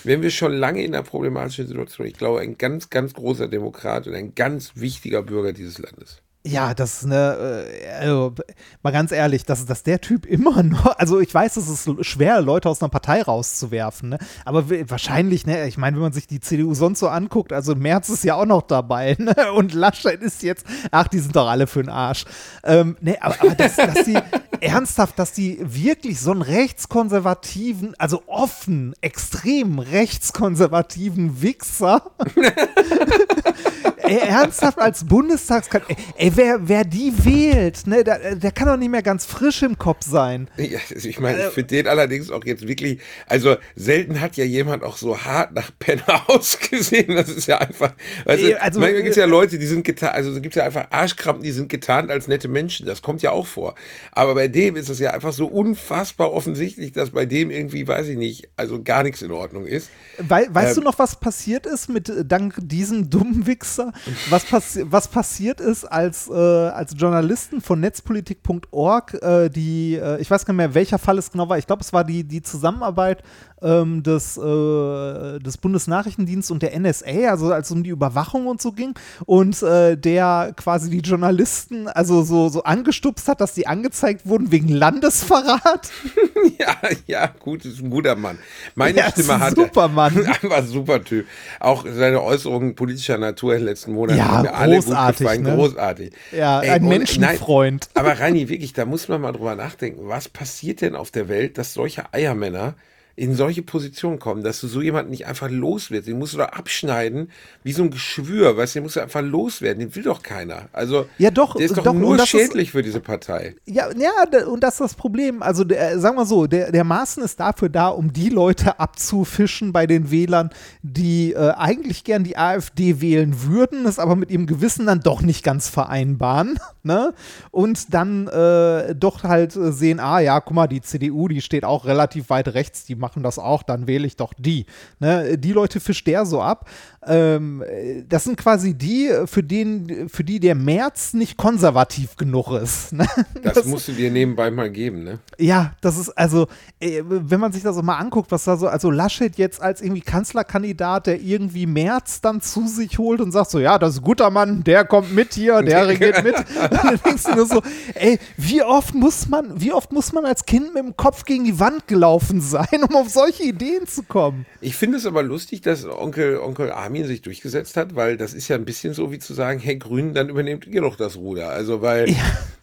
Wären wir schon lange in einer problematischen Situation. Ich glaube, ein ganz, ganz großer Demokrat und ein ganz wichtiger Bürger dieses Landes. Ja, das ist eine, äh, also, mal ganz ehrlich, dass, dass der Typ *laughs* immer noch, also ich weiß, es ist schwer, Leute aus einer Partei rauszuwerfen, ne? aber wahrscheinlich, ne, ich meine, wenn man sich die CDU sonst so anguckt, also Merz ist ja auch noch dabei, *laughs* ne? und Laschet ist jetzt, ach, die sind doch alle für den Arsch. Ähm, ne, aber, aber dass, dass die, ernsthaft, dass die wirklich so einen rechtskonservativen, also offen, extrem rechtskonservativen Wichser *laughs* *laughs* Ey, ernsthaft als Bundestagskandidat, ey, wer, wer die wählt, ne, der, der kann doch nicht mehr ganz frisch im Kopf sein. Ja, also ich meine, ich finde den allerdings auch jetzt wirklich, also selten hat ja jemand auch so hart nach Penner *laughs* ausgesehen. Das ist ja einfach, weißt du, also, manchmal gibt es ja Leute, die sind getan, also es gibt ja einfach Arschkrampen, die sind getarnt als nette Menschen. Das kommt ja auch vor. Aber bei dem ist es ja einfach so unfassbar offensichtlich, dass bei dem irgendwie, weiß ich nicht, also gar nichts in Ordnung ist. Wei weißt Ähm, du noch, was passiert ist mit äh, dank diesem dummen Wichser? was, passi was passiert ist, als, äh, als Journalisten von netzpolitik.org, äh, die, äh, ich weiß gar nicht mehr, welcher Fall es genau war, ich glaube, es war die, die Zusammenarbeit ähm, des, äh, des Bundesnachrichtendienstes und der NSA, also als es um die Überwachung und so ging, und äh, der quasi die Journalisten also so, so angestupst hat, dass die angezeigt wurden wegen Landesverrat. *laughs* ja, ja, gut, ist ein guter Mann. Meine Ja, Stimme hat super Mann. Einfach *laughs* ein super Typ. Auch seine Äußerungen politischer Natur in den letzten Monaten Ja, haben mir alle gut großartig, gefallen. ne? Großartig. Ja, Ey, ein und- Menschenfreund. Nein, aber Reini, wirklich, da muss man mal drüber nachdenken. Was passiert denn auf der Welt, dass solche Eiermänner in solche Positionen kommen, dass du so jemanden nicht einfach loswirst. Den musst du doch abschneiden, wie so ein Geschwür, weißt du, den musst du einfach loswerden. Den will doch keiner. Also, Ja, doch, der ist doch, doch, nur das ist- schädlich für diese Partei. Ja, ja, da- und das ist das Problem. Also, der, sagen wir so, der, der Maaßen ist dafür da, um die Leute abzufischen bei den Wählern, die äh, eigentlich gern die AfD wählen würden, es aber mit ihrem Gewissen dann doch nicht ganz vereinbaren. *laughs* Ne? Und dann äh, doch halt äh, sehen, ah ja, guck mal, die CDU, die steht auch relativ weit rechts, die machen das auch, dann wähle ich doch die. Ne? Die Leute fischt der so ab. Ähm, äh, das sind quasi die, für, den, für die der März nicht konservativ genug ist. Ne? Das, musst du dir nebenbei mal geben, ne? Ja, das ist also, äh, wenn man sich das so mal anguckt, was da so, also Laschet jetzt als irgendwie Kanzlerkandidat, der irgendwie März dann zu sich holt und sagt so, ja, das ist ein guter Mann, der kommt mit hier, der *laughs* regiert mit. Und dann denkst du nur so, ey, wie oft muss man, wie oft muss man als Kind mit dem Kopf gegen die Wand gelaufen sein, um auf solche Ideen zu kommen? Ich finde es aber lustig, dass Onkel, Onkel Armin sich durchgesetzt hat, weil das ist ja ein bisschen so wie zu sagen, hey Grünen, dann übernehmt ihr doch das Ruder. Also, weil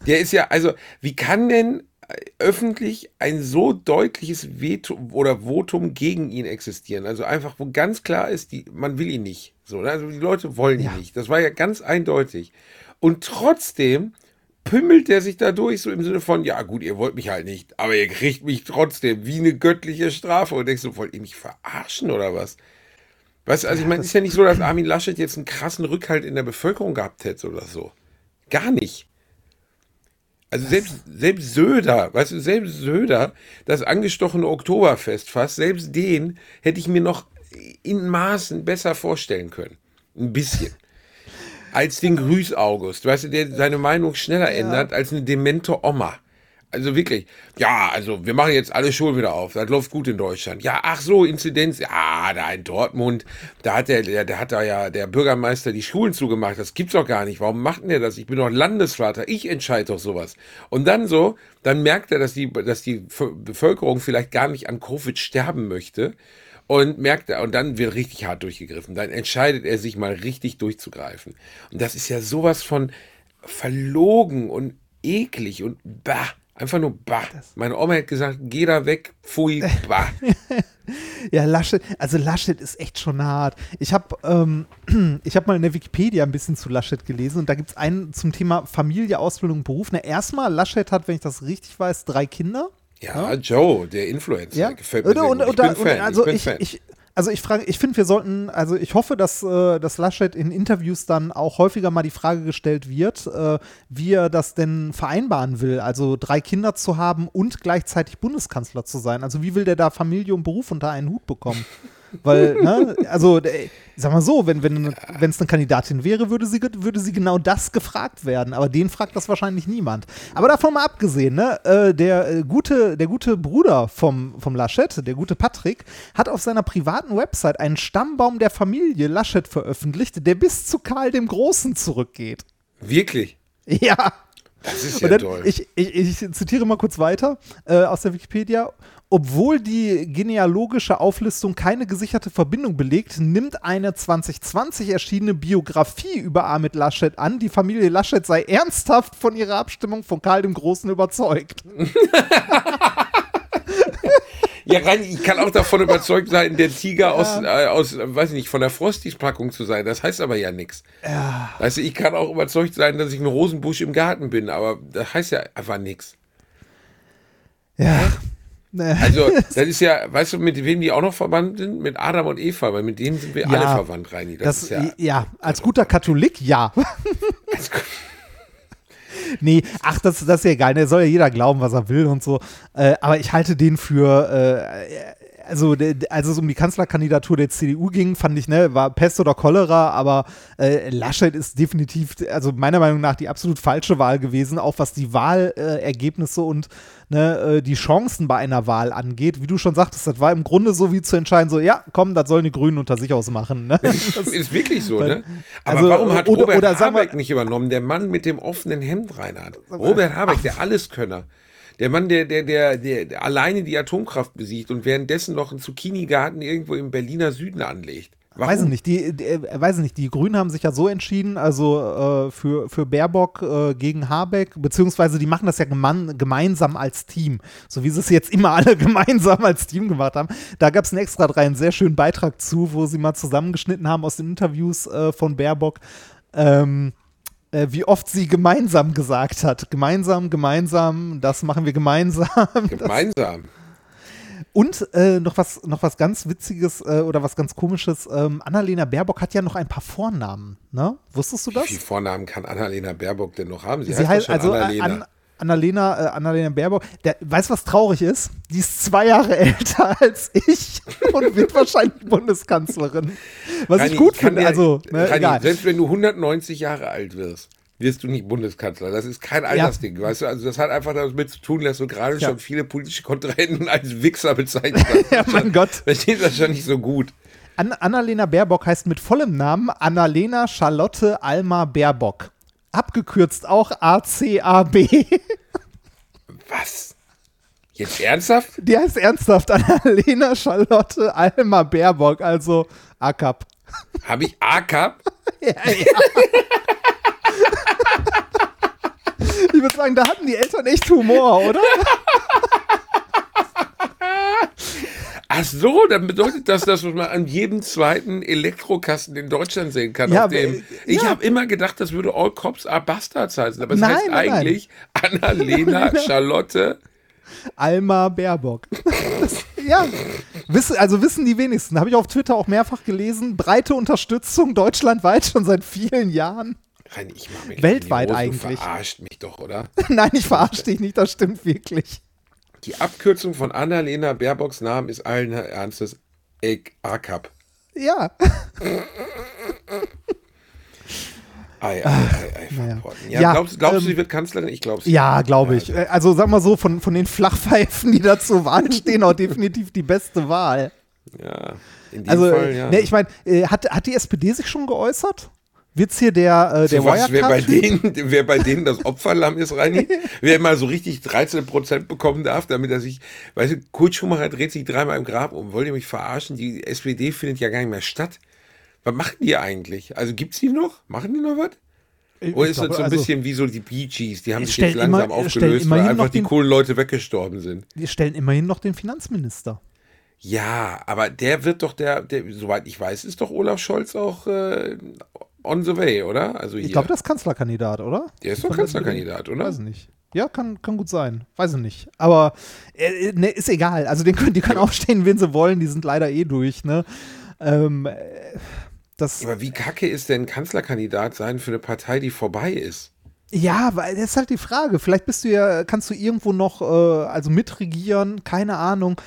der ist ja, also, wie kann denn öffentlich ein so deutliches Veto oder Votum gegen ihn existieren? Also einfach, wo ganz klar ist, die, man will ihn nicht. So, ne? also die Leute wollen ihn nicht. Das war ja ganz eindeutig. Und trotzdem pümmelt der sich da durch, so im Sinne von, ja gut, ihr wollt mich halt nicht, aber ihr kriegt mich trotzdem wie eine göttliche Strafe. Und denkst du, wollt ihr mich verarschen oder was? Weißt du, also ich meine, es ist ja nicht so, dass Armin Laschet jetzt einen krassen Rückhalt in der Bevölkerung gehabt hätte oder so. Gar nicht. Also selbst, selbst Söder, weißt du, selbst Söder, das angestochene Oktoberfest fast, selbst den hätte ich mir noch in Maßen besser vorstellen können. Ein bisschen. Als den Grüß August, weißt du, der seine Meinung schneller ändert als eine demente Oma. Also wirklich, ja, also wir machen jetzt alle Schulen wieder auf. Das läuft gut in Deutschland. Ja, ach so, Inzidenz. Ja, da in Dortmund, da hat der, der, der hat da ja der Bürgermeister die Schulen zugemacht. Das gibt's doch gar nicht. Warum macht denn der das? Ich bin doch Landesvater. Ich entscheide doch sowas. Und dann so, dann merkt er, dass die, dass die Bevölkerung vielleicht gar nicht an Covid sterben möchte. Und merkt er, und dann wird richtig hart durchgegriffen. Dann entscheidet er sich mal richtig durchzugreifen. Und das ist ja sowas von verlogen und eklig und bah. Einfach nur bah. Meine Oma hat gesagt, geh da weg, pfui, bah. *laughs* Ja, Laschet, also Laschet ist echt schon hart. Ich habe ähm, *clears throat* ich hab mal in der Wikipedia ein bisschen zu Laschet gelesen und da gibt es einen zum Thema Familie, Ausbildung, Beruf. Na, erstmal, Laschet hat, wenn ich das richtig weiß, drei Kinder. Ja, Joe, der Influencer, Ja, gefällt mir sehr und, gut. und, ich bin und, Fan, also ich bin ich, Fan. ich, also ich frage, ich finde, wir sollten, also ich hoffe, dass, äh, dass Laschet in Interviews dann auch häufiger mal die Frage gestellt wird, äh, wie er das denn vereinbaren will, also drei Kinder zu haben und gleichzeitig Bundeskanzler zu sein. Also wie will der da Familie und Beruf unter einen Hut bekommen? *laughs* Weil, ne, also, äh, sag mal so, wenn es wenn, eine Kandidatin wäre, würde sie, würde sie genau das gefragt werden. Aber den fragt das wahrscheinlich niemand. Aber davon mal abgesehen, ne, äh, der, äh, gute, der gute Bruder vom, vom Laschet, der gute Patrick, hat auf seiner privaten Website einen Stammbaum der Familie Laschet veröffentlicht, der bis zu Karl dem Großen zurückgeht. Wirklich, Ja. das ist ja dann, toll. ich, ich, ich zitiere mal kurz weiter äh, aus der Wikipedia. Obwohl die genealogische Auflistung keine gesicherte Verbindung belegt, nimmt eine 2020 erschienene Biografie über Ahmed Laschet an, die Familie Laschet sei ernsthaft von ihrer Abstimmung von Karl dem Großen überzeugt. *laughs* Ja, rein, ich kann auch davon überzeugt sein, der Tiger aus, äh, aus, weiß ich nicht, von der Frostis-Packung zu sein. Das heißt aber ja nichts. Ja. Weißt du, ich kann auch überzeugt sein, dass ich ein Rosenbusch im Garten bin, aber das heißt ja einfach nichts. Ja. Ne. Also, *laughs* das ist ja, weißt du, mit wem die auch noch verwandt sind? Mit Adam und Eva, weil mit denen sind wir alle Ja, verwandt, Reini. Das, Das, ist ja. ja, als guter Katholik, ja. *laughs* nee, ach, das, das ist ja egal. Da soll ja jeder glauben, was er will und so. Äh, aber ich halte den für, äh, also als es um die Kanzlerkandidatur der CDU ging, fand ich, ne, war Pest oder Cholera, aber äh, Laschet ist definitiv, also meiner Meinung nach die absolut falsche Wahl gewesen, auch was die Wahlergebnisse äh, und ne, äh, die Chancen bei einer Wahl angeht. Wie du schon sagtest, das war im Grunde so wie zu entscheiden, so, ja, komm, das sollen die Grünen unter sich ausmachen. Ne? *laughs* Das ist wirklich so, ne? Aber Also, warum hat oder- Robert oder sagen wir- Habeck nicht übernommen? Der Mann mit dem offenen Hemd, Reinhard. Robert Habeck, der Alleskönner. Der Mann, der, der, der, der, alleine die Atomkraft besiegt und währenddessen noch einen Zucchini-Garten irgendwo im Berliner Süden anlegt. Warum? Weiß ich nicht, die, die, äh, weiß ich nicht, die Grünen haben sich ja so entschieden, also äh, für, für Baerbock äh, gegen Habeck, beziehungsweise die machen das ja geman, gemeinsam als Team, so wie sie es jetzt immer alle *laughs* gemeinsam als Team gemacht haben. Da gab es einen extra drei, einen sehr schönen Beitrag zu, wo sie mal zusammengeschnitten haben aus den Interviews äh, von Baerbock, ähm, äh, wie oft sie gemeinsam gesagt hat. Gemeinsam, gemeinsam, das machen wir gemeinsam. *laughs* Gemeinsam. Und äh, noch, was, noch was ganz Witziges äh, oder was ganz Komisches. Ähm, Annalena Baerbock hat ja noch ein paar Vornamen. Ne? Wusstest du Wie das? viele Vornamen kann Annalena Baerbock denn noch haben? Sie, Sie heißt, heißt also äh, Annalena. An, Annalena, äh, Annalena Baerbock. Der, weißt du, was traurig ist? Die ist zwei Jahre *laughs* älter als ich *laughs* und wird wahrscheinlich Bundeskanzlerin. Was Rani, ich gut finde. dir- Also, ne, Rani, selbst wenn du 190 Jahre alt wirst, wirst du nicht Bundeskanzler. Das ist kein Altersding, weißt du? Also das hat einfach damit zu tun, dass du gerade Ja. schon viele politische Kontrahenten als Wichser bezeichnet hast. *laughs* Ja, mein Gott. Verstehst das schon nicht so gut? An Annalena Baerbock heißt mit vollem Namen Annalena Charlotte Alma Baerbock. Abgekürzt auch ACAB. Was? Jetzt ernsthaft? Die heißt ernsthaft Annalena Charlotte Alma Baerbock, also ACAP. Habe ich AKAP? *laughs* Ja, ja. Ich würde sagen, da hatten die Eltern echt Humor, oder? *laughs* Ach so, dann bedeutet das, dass man an jedem zweiten Elektrokasten in Deutschland sehen kann. Ja, dem, äh, ich ja. habe immer gedacht, das würde All Cops are Bastards heißen. Aber es Nein, heißt nein, nein. eigentlich Annalena *laughs* Charlotte. Alma Baerbock. Das, *laughs* ja, also wissen die wenigsten. Habe ich auf Twitter auch mehrfach gelesen. Breite Unterstützung deutschlandweit schon seit vielen Jahren. Rein, ich mach mich Weltweit eigentlich. Du verarscht mich doch, oder? *laughs* Nein, ich verarsche dich nicht, das stimmt wirklich. Die Abkürzung von Annalena Baerbocks Namen ist allen Ernstes AKAP. Ja. Ei, ei, ei, ei, naja. Ja, Ja, glaubst, glaubst ähm, du, sie wird Kanzlerin? Ich glaube Ja, glaube ich. Äh, Also sag mal so, von, von den Flachpfeifen, die da zur Wahl *laughs* stehen, auch definitiv die beste Wahl. Ja, in dem Also, Fall, ja. ne, ich meine, äh, hat, hat die SPD sich schon geäußert? Wird's hier der, äh, der so was, wer bei, denen, wer bei denen das Opferlamm ist, Reini, *laughs* wer mal so richtig 13 Prozent bekommen darf, damit er sich, weißt du, Kurt Schumacher dreht sich dreimal im Grab um. Wollt ihr mich verarschen? Die SPD findet ja gar nicht mehr statt. Was machen die eigentlich? Also gibt's die noch? Machen die noch was? Oder ist glaube, das so ein also- bisschen wie so die Bee Gees? Die haben sich jetzt langsam immer- aufgelöst, weil einfach noch die den- coolen Leute weggestorben sind. Die stellen immerhin noch den Finanzminister. Ja, aber der wird doch der, der soweit ich weiß, ist doch Olaf Scholz auch äh, on the way, oder? Also hier. Ich glaube, das ist Kanzlerkandidat, oder? der ist doch Kanzlerkandidat, oder? Weiß ich nicht. Ja, kann, kann gut sein. Weiß ich nicht. Aber äh, ne, ist egal. Also den können, die können aufstehen, wen sie wollen. Die sind leider eh durch. Ne? Ähm, äh, das, Aber wie kacke ist denn Kanzlerkandidat sein für eine Partei, die vorbei ist? ja, weil das ist halt die Frage. Vielleicht bist du ja, kannst du irgendwo noch äh, also mitregieren, keine Ahnung.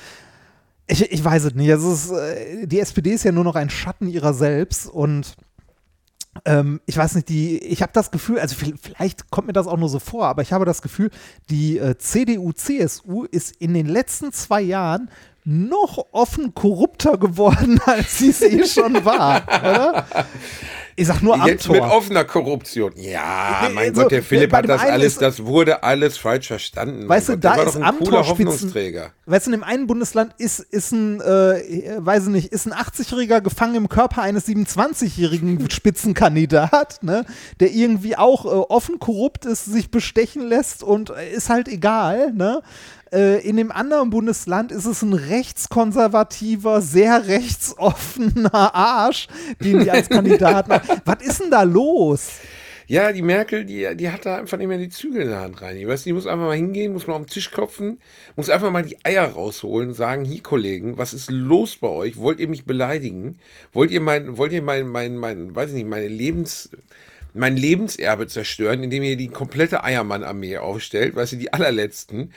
Ich, ich weiß es nicht. Also es ist, äh, die SPD ist ja nur noch ein Schatten ihrer selbst und ähm, ich weiß nicht, die, ich habe das Gefühl, also vi- vielleicht kommt mir das auch nur so vor, aber ich habe das Gefühl, die äh, CDU, CSU ist in den letzten zwei Jahren noch offen korrupter geworden, *laughs* als sie es eh schon war, oder? *laughs* Ich sag nur Jetzt mit Amtor. offener Korruption. Ja, mein so, Gott, der Philipp hat das alles, das wurde alles falsch verstanden. Weißt du, da ist ein Amtorspitzen- Hoffnungsträger. Weißt du, in dem einen Bundesland ist, ist ein, äh, weiß ich nicht, ist ein 80-Jähriger gefangen im Körper eines 27-jährigen Spitzenkandidat, ne, der irgendwie auch äh, offen korrupt ist, sich bestechen lässt und äh, ist halt egal, ne. Äh, in dem anderen Bundesland ist es ein rechtskonservativer, sehr rechtsoffener Arsch, den die als Kandidaten *laughs* haben. Was ist denn da los? Ja, die Merkel, die, die hat da einfach nicht mehr die Zügel in der Hand rein. Ich weiß, die muss einfach mal hingehen, muss mal auf den Tisch klopfen, muss einfach mal die Eier rausholen und sagen, hier Kollegen, was ist los bei euch? Wollt ihr mich beleidigen? Wollt ihr mein, wollt ihr mein, mein, mein, weiß ich nicht, meine Lebens, mein Lebenserbe zerstören, indem ihr die komplette Eiermann-Armee aufstellt, weißt du, die allerletzten?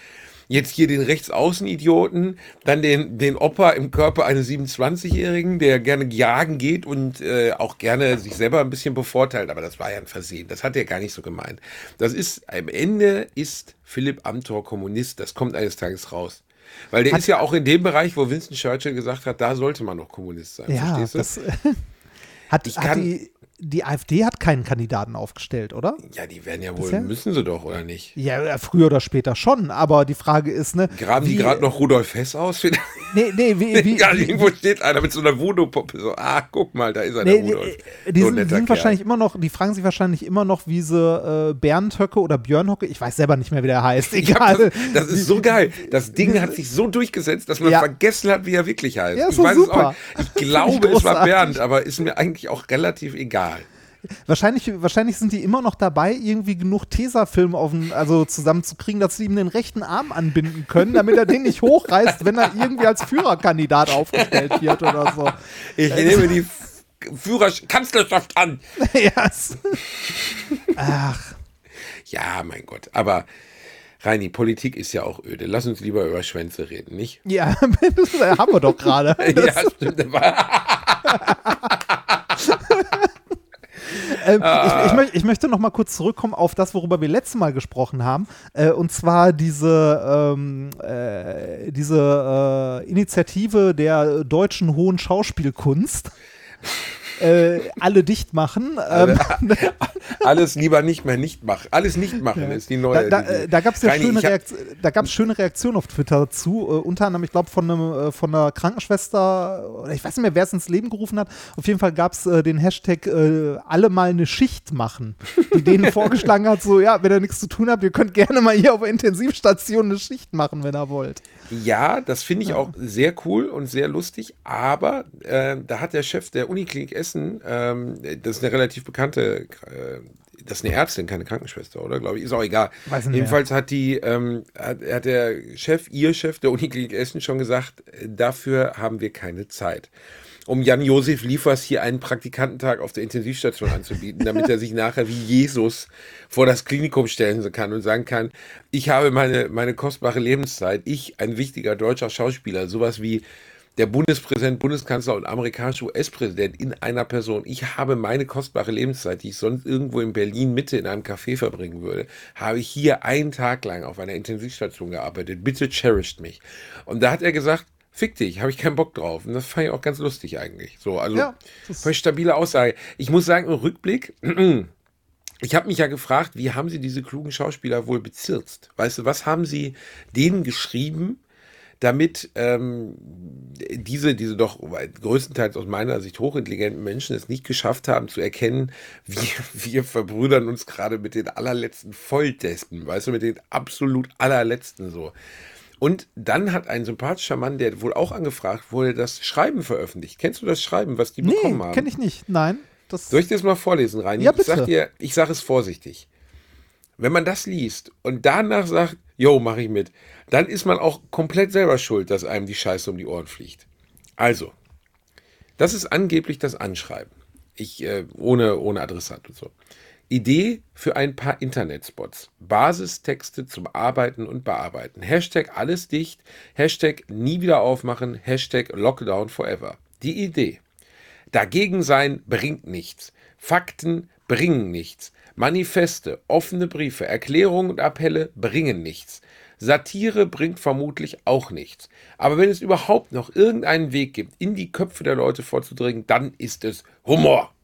Jetzt hier den Rechtsaußenidioten, dann den, den Opa im Körper eines 27-Jährigen, der gerne jagen geht und äh, auch gerne sich selber ein bisschen bevorteilt. Aber das war ja ein Versehen. Das hat er gar nicht so gemeint. Das ist, am Ende ist Philipp Amthor Kommunist. Das kommt eines Tages raus. Weil der Hat- ist ja auch in dem Bereich, wo Winston Churchill gesagt hat, da sollte man noch Kommunist sein. Ja, verstehst du? das *laughs* hat, Ich hat kann- die, die AfD hat keinen Kandidaten aufgestellt, oder? ja, die werden ja wohl, Bisher? müssen sie doch, oder nicht? Ja, äh, früher oder später schon, aber die Frage ist, ne? Graben die wie- gerade noch Rudolf Hess aus? *laughs* Nee, nee, wie, wie, ja, irgendwo steht einer mit so einer Voodoo-Puppe. So, ah, guck mal, da ist er, Nee, der die, Rudolf. äh, die So sind, die sind wahrscheinlich immer noch, die fragen sich wahrscheinlich immer noch, wie sie äh, Bernd Höcke oder Björn Höcke, ich weiß selber nicht mehr, wie der heißt, *laughs* egal. das, das ist so geil. Das Ding hat sich so durchgesetzt, dass man Ja. vergessen hat, wie er wirklich heißt. Ja, ist ich weiß super. es auch. Ich glaube, es *laughs* war. Bernd, aber ist mir eigentlich auch relativ egal. Wahrscheinlich, wahrscheinlich sind die immer noch dabei, irgendwie genug Tesafilm auf den, also zusammenzukriegen, dass sie ihm den rechten Arm anbinden können, damit er den nicht hochreißt, wenn er irgendwie als Führerkandidat aufgestellt wird oder so. Ich nehme die F- Führer Kanzlerschaft an. *laughs* ja, es- Ach, Ja, mein Gott. Aber Reini, Politik ist ja auch öde. Lass uns lieber über Schwänze reden, nicht? ja, *laughs* das haben wir doch gerade. *laughs* ja, stimmt. Ähm, Ah. ich, ich, möcht, ich möchte noch mal kurz zurückkommen auf das, worüber wir letztes Mal gesprochen haben. Äh, und zwar diese, ähm, äh, diese äh, Initiative der deutschen hohen Schauspielkunst. *laughs* äh, alle dicht machen. Ähm, *laughs* alles lieber nicht mehr nicht machen. Alles nicht machen ist die neue. da da, da gab es ja Reini, schöne, ich hab- Reakt da gab's schöne Reaktionen auf Twitter zu, äh, unter anderem, ich glaube, von, einem, äh, von einer Krankenschwester, oder ich weiß nicht mehr, wer es ins Leben gerufen hat. Auf jeden Fall gab es äh, den Hashtag äh, alle mal eine Schicht machen, die denen *laughs* vorgeschlagen hat, so, ja, wenn ihr nichts zu tun habt, ihr könnt gerne mal hier auf der Intensivstation eine Schicht machen, wenn ihr wollt. Ja, das finde ich auch sehr cool und sehr lustig, aber äh, da hat der Chef der Uniklinik Essen, ähm, das ist eine relativ bekannte, äh, das ist eine Ärztin, keine Krankenschwester, oder? Glaube ich, ist auch egal. Weiß nicht Jedenfalls hat die, ähm, hat, hat der Chef, ihr Chef der Uniklinik Essen schon gesagt, äh, dafür haben wir keine Zeit. Um Jan-Josef Liefers hier einen Praktikantentag auf der Intensivstation anzubieten, damit er sich nachher wie Jesus vor das Klinikum stellen kann und sagen kann, ich habe meine, meine kostbare Lebenszeit, ich, ein wichtiger deutscher Schauspieler, sowas wie der Bundespräsident, Bundeskanzler und amerikanische US-Präsident in einer Person. Ich habe meine kostbare Lebenszeit, die ich sonst irgendwo in Berlin Mitte in einem Café verbringen würde, habe ich hier einen Tag lang auf einer Intensivstation gearbeitet. Bitte cherisht mich. Und da hat er gesagt, fick dich, habe ich keinen Bock drauf. Und das fand ich auch ganz lustig eigentlich. So, also Ja, voll stabile Aussage. Ich muss sagen, im Rückblick, *clears throat* ich habe mich ja gefragt, wie haben Sie diese klugen Schauspieler wohl bezirzt? Weißt du, was haben Sie denen geschrieben, damit ähm, diese, diese doch größtenteils aus meiner Sicht hochintelligenten Menschen es nicht geschafft haben zu erkennen, wir, *laughs* wir verbrüdern uns gerade mit den allerletzten Volldespen, weißt du, mit den absolut allerletzten so. Und dann hat ein sympathischer Mann, der wohl auch angefragt wurde, das Schreiben veröffentlicht. Kennst du das Schreiben, was die Nee, bekommen haben? kenne ich nicht. Nein. Das, Soll ich das mal vorlesen, Reini? Ja, Ich sag bitte. dir, ich sage es vorsichtig. Wenn man das liest und danach sagt, yo, mache ich mit, dann ist man auch komplett selber schuld, dass einem die Scheiße um die Ohren fliegt. Also, das ist angeblich das Anschreiben. Ich, äh, ohne, ohne Adressat und so. Idee für ein paar Internetspots. Basistexte zum Arbeiten und Bearbeiten. Hashtag alles dicht. Hashtag nie wieder aufmachen. Hashtag Lockdown forever. Die Idee. Dagegen sein bringt nichts. Fakten bringen nichts. Manifeste, offene Briefe, Erklärungen und Appelle bringen nichts. Satire bringt vermutlich auch nichts. Aber wenn es überhaupt noch irgendeinen Weg gibt, in die Köpfe der Leute vorzudringen, dann ist es Humor.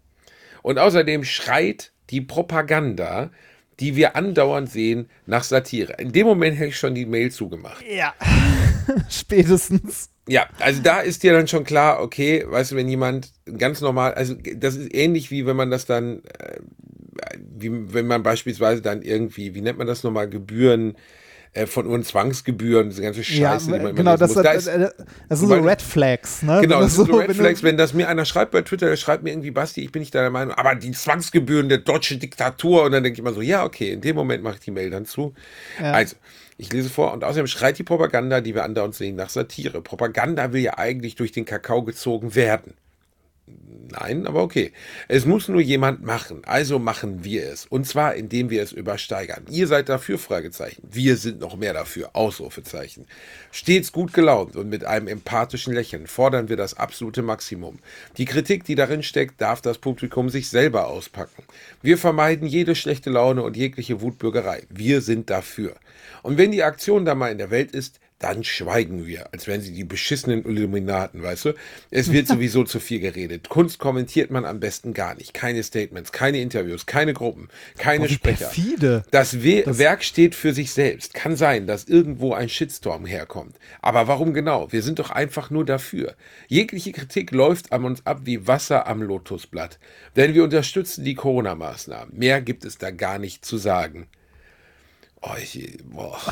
Und außerdem schreit die Propaganda, die wir andauernd sehen, nach Satire. In dem Moment hätte ich schon die Mail zugemacht. ja. *laughs* Spätestens. Ja, also da ist dir dann schon klar, okay, weißt du, wenn jemand ganz normal, also das ist ähnlich wie wenn man das dann, äh, wie wenn man beispielsweise dann irgendwie, wie nennt man das nochmal, Gebühren äh, von Uhren Zwangsgebühren, diese ganze Scheiße, Ja, die man immer genau, das, muss. Da das, ist- das, das sind so Red Flags, ne? Genau, Wenn das sind so Red Flags, wenn das mir einer schreibt bei Twitter, der schreibt mir irgendwie, Basti, ich bin nicht deiner Meinung, aber die Zwangsgebühren der deutschen Diktatur und dann denke ich immer so, ja, okay, in dem Moment mache ich die Mail dann zu. Also, ich lese vor und außerdem schreit die Propaganda, die wir andauernd sehen, nach Satire. Propaganda will ja eigentlich durch den Kakao gezogen werden. Nein, aber okay. Es muss nur jemand machen. Also machen wir es. Und zwar, indem wir es übersteigern. Ihr seid dafür, Fragezeichen. Wir sind noch mehr dafür, Ausrufezeichen. Stets gut gelaunt und mit einem empathischen Lächeln fordern wir das absolute Maximum. Die Kritik, die darin steckt, darf das Publikum sich selber auspacken. Wir vermeiden jede schlechte Laune und jegliche Wutbürgerei. Wir sind dafür. Und wenn die Aktion da mal in der Welt ist, dann schweigen wir, als wären sie die beschissenen Illuminaten, weißt du? Es wird *laughs* sowieso zu viel geredet. Kunst kommentiert man am besten gar nicht. Keine Statements, keine Interviews, keine Gruppen, keine Oh, Sprecher. perfide. Das, We Werk steht für sich selbst. Kann sein, dass irgendwo ein Shitstorm herkommt. Aber warum genau? Wir sind doch einfach nur dafür. Jegliche Kritik läuft an uns ab wie Wasser am Lotusblatt. Denn wir unterstützen die Corona-Maßnahmen. Mehr gibt es da gar nicht zu sagen. Oh, ich.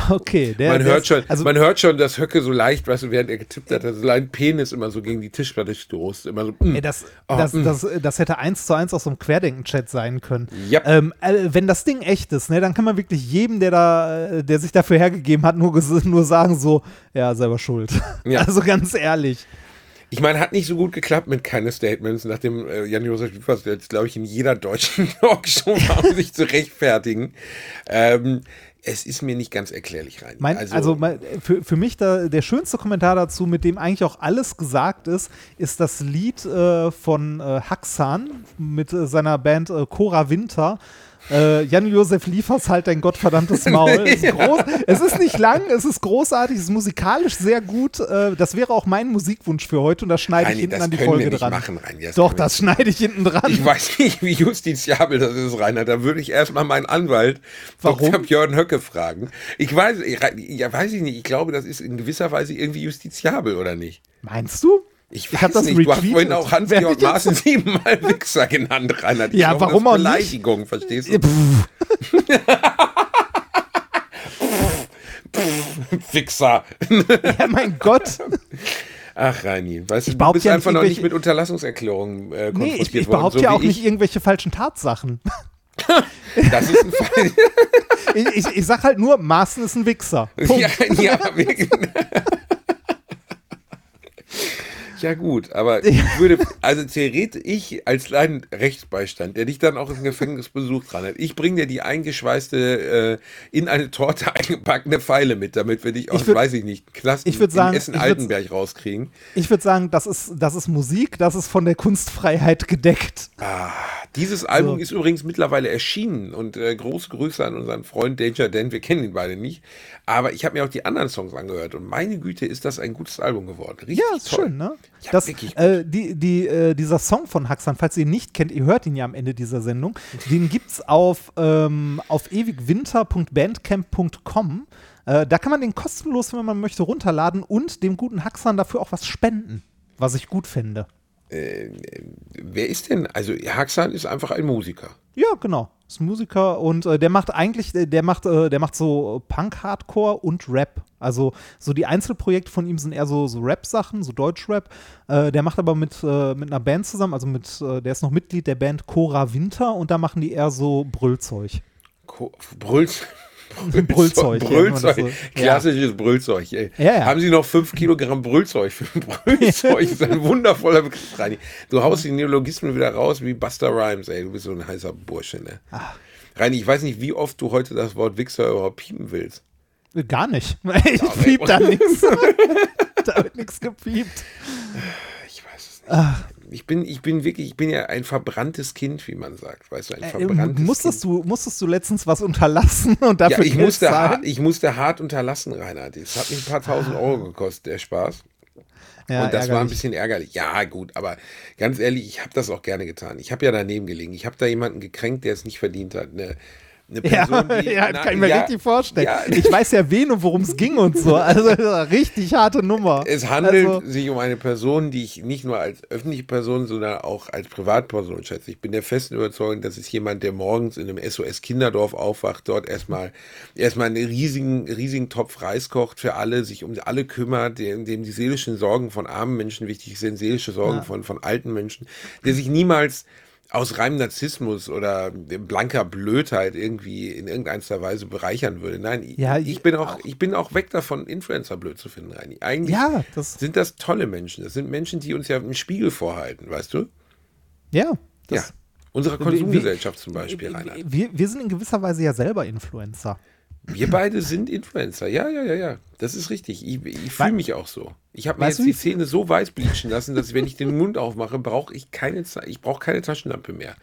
Okay, der, man, der hört ist- schon, also man hört schon, dass Höcke so leicht, weißt du, während er getippt hat, dass sein Penis immer so gegen die Tischplatte stoßt. Immer so, mm. Ey, das, Oh, das, mm. das, das hätte eins zu eins aus so einem Querdenken-Chat sein können. Ja. Ähm, äh, wenn das Ding echt ist, ne, dann kann man wirklich jedem, der da, äh, der sich dafür hergegeben hat, nur, nur sagen so, ja, selber schuld. *laughs* Ja. Also ganz ehrlich. Ich meine, hat nicht so gut geklappt mit keine Statements, nachdem äh, Jan-Josef Liefers jetzt, glaube ich, in jeder deutschen *laughs* Talkshow war, um sich zu rechtfertigen. Ähm, es ist mir nicht ganz erklärlich rein. Mein, also, mein, für, für mich da, der schönste Kommentar dazu, mit dem eigentlich auch alles gesagt ist, ist das Lied äh, von äh, Haxan mit äh, seiner Band äh, Cora Winter. Äh, Jan-Josef Liefers halt dein gottverdammtes *laughs* Maul. Es ist, groß, es ist nicht lang, es ist großartig, es ist musikalisch sehr gut. Äh, das wäre auch mein Musikwunsch für heute und das schneide ich Reini, hinten das an die Folge wir nicht dran. machen, Reini, das Doch, das schneide ich hinten dran. Ich weiß nicht, wie justiziabel das ist, Rainer. Da würde ich erstmal meinen Anwalt, Warum? Dr. Björn Höcke, fragen. Ich weiß, ich, ja, weiß ich nicht. Ich glaube, das ist in gewisser Weise irgendwie justiziabel, oder nicht? Meinst du? Ich, Ich weiß das nicht. Du hast retweetet. vorhin auch Hans-Georg Maaßen siebenmal *laughs* Wichser genannt, Rainer. Ich Ja, glaube, warum das auch ist nicht? Beleidigung, verstehst du? *laughs* Wichser. *laughs* Ja, mein Gott. Ach, Reini, weißt du, du behaupte bist ja einfach nicht noch nicht mit Unterlassungserklärungen äh, Nee, konfrontiert ich, ich worden. behaupte so ja auch nicht ich. irgendwelche falschen Tatsachen. Das ist ein Fall. ich, ich, ich sag halt nur, Maaßen ist ein Wichser. Punkt. Ja, ja, wirklich. Ja gut, aber *laughs* ich würde, also theoretisch, ich als kleinen Rechtsbeistand, der dich dann auch im Gefängnis besucht, dran hat, ich bringe dir die eingeschweißte, äh, in eine Torte *laughs* eingepackte Pfeile mit, damit wir dich aus, würd- weiß ich nicht, Knast ich sagen, Essen-Altenberg rauskriegen. Ich würde sagen, das ist, das ist Musik, das ist von der Kunstfreiheit gedeckt. Dieses Album So. ist übrigens mittlerweile erschienen und äh, große Grüße an unseren Freund Danger Dan, wir kennen ihn beide nicht, aber ich habe mir auch die anderen Songs angehört und meine Güte, ist das ein gutes Album geworden. Richtig Ja, ist toll. schön, ne? Ja, das, wirklich äh, die, die, äh, dieser Song von Haxan, falls ihr ihn nicht kennt, ihr hört ihn ja am Ende dieser Sendung, den gibt's auf, ähm, auf ewigwinter.bandcamp.com. Äh, da kann man den kostenlos, wenn man möchte, runterladen und dem guten Haxan dafür auch was spenden, was ich gut finde. Wer ist denn? Also Haxan ist einfach ein Musiker. Ja, genau. Ist ein Musiker und äh, der macht eigentlich, äh, der macht, äh, der macht so Punk-Hardcore und Rap. Also so die Einzelprojekte von ihm sind eher so, so Rap-Sachen, so Deutsch-Rap. Äh, der macht aber mit, äh, mit einer Band zusammen, also mit, äh, der ist noch Mitglied der Band Cora Winter und da machen die eher so Brüllzeug. Ko Brüllzeug. Brüllzeug, ja, Brüllzeug. man das so- Klassisches Brüllzeug. Ey. Ja, ja. Haben Sie noch fünf Kilogramm Brüllzeug für Brüllzeug? *laughs* Das ist ein wundervoller Begriff, Reini. Du haust die Neologismen wieder raus wie Buster Rhymes, ey. Du bist so ein heißer Bursche, ne? Ah. Reini, ich weiß nicht, wie oft du heute das Wort Wichser überhaupt piepen willst. Gar nicht. *laughs* Ich piep da nichts. *laughs* Da wird nichts gepiept. Ich weiß es nicht. Ah. Ich bin, ich bin wirklich, ich bin ja ein verbranntes Kind, wie man sagt. Weißt du, ein Äh, verbranntes musstest, Kind. du, musstest du letztens was unterlassen *laughs* und dafür Ja, ich Geld musste, zahlen? hart, ich musste hart unterlassen, Reinhard. Das hat mich ein paar tausend Euro gekostet, der Spaß. Ja, und das war ein ärgerlich. bisschen ärgerlich. Ja, gut, aber ganz ehrlich, ich habe das auch gerne getan. Ich habe ja daneben gelegen. Ich habe da jemanden gekränkt, der es nicht verdient hat. Eine, eine Ja, Person, die. ja, na, kann ich mir ja, richtig vorstellen. Ja, Ich weiß ja wen und worum es ging und so. Also richtig harte Nummer. es handelt Also, sich um eine Person, die ich nicht nur als öffentliche Person, sondern auch als Privatperson schätze. Ich bin der festen Überzeugung, das ist jemand, der morgens in einem SOS Kinderdorf aufwacht, dort erstmal erstmal einen riesigen, riesigen Topf Reis kocht für alle, sich um alle kümmert, dem, dem die seelischen Sorgen von armen Menschen wichtig sind, seelische Sorgen von, von alten Menschen, der sich niemals aus reinem Narzissmus oder blanker Blödheit irgendwie in irgendeiner Weise bereichern würde. Nein, Ja, ich, ich bin auch, ich bin auch weg davon, Influencer blöd zu finden, Reini. Eigentlich Ja, das- sind das tolle Menschen. Das sind Menschen, die uns ja einen Spiegel vorhalten, weißt du? Ja. Ja. Unsere Konsumgesellschaft zum Beispiel, Rainer. Wir, wir sind in gewisser Weise ja selber Influencer. Wir beide sind Influencer. Ja, ja, ja, ja. Das ist richtig. Ich, ich fühle mich auch so. Ich habe mir Weißt jetzt die Zähne so weiß bleachen lassen, dass wenn ich den Mund aufmache, brauche ich keine, ich brauche keine Taschenlampe mehr.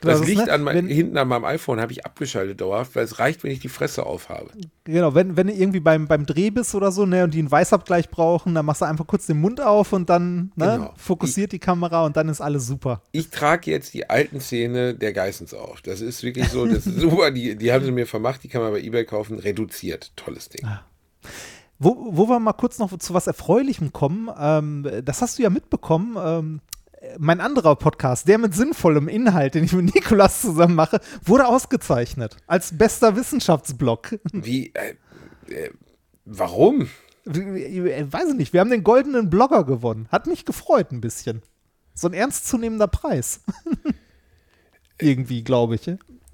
Das, Das Licht ne, an mein, wenn- hinten an meinem iPhone habe ich abgeschaltet dauerhaft, weil es reicht, wenn ich die Fresse aufhabe. Genau, wenn, wenn du irgendwie beim, beim Dreh bist oder so, ne, und die einen Weißabgleich brauchen, dann machst du einfach kurz den Mund auf und dann ne, Genau. fokussiert die Kamera und dann ist alles super. Ich trage jetzt die alten Zähne der Geissens auf. Das ist wirklich so, das ist *laughs* super. Die, die haben sie mir vermacht, die kann man bei Ebay kaufen. Reduziert. Tolles Ding. Wo, wo wir mal kurz noch zu was Erfreulichem kommen, ähm, das hast du ja mitbekommen, ähm, mein anderer Podcast, der mit sinnvollem Inhalt, den ich mit Nikolas zusammen mache, wurde ausgezeichnet als bester Wissenschaftsblog. Wie, äh, äh, warum? Ich weiß ich nicht, wir haben den goldenen Blogger gewonnen. Hat mich gefreut ein bisschen. So ein ernstzunehmender Preis. *laughs* Irgendwie, glaube ich.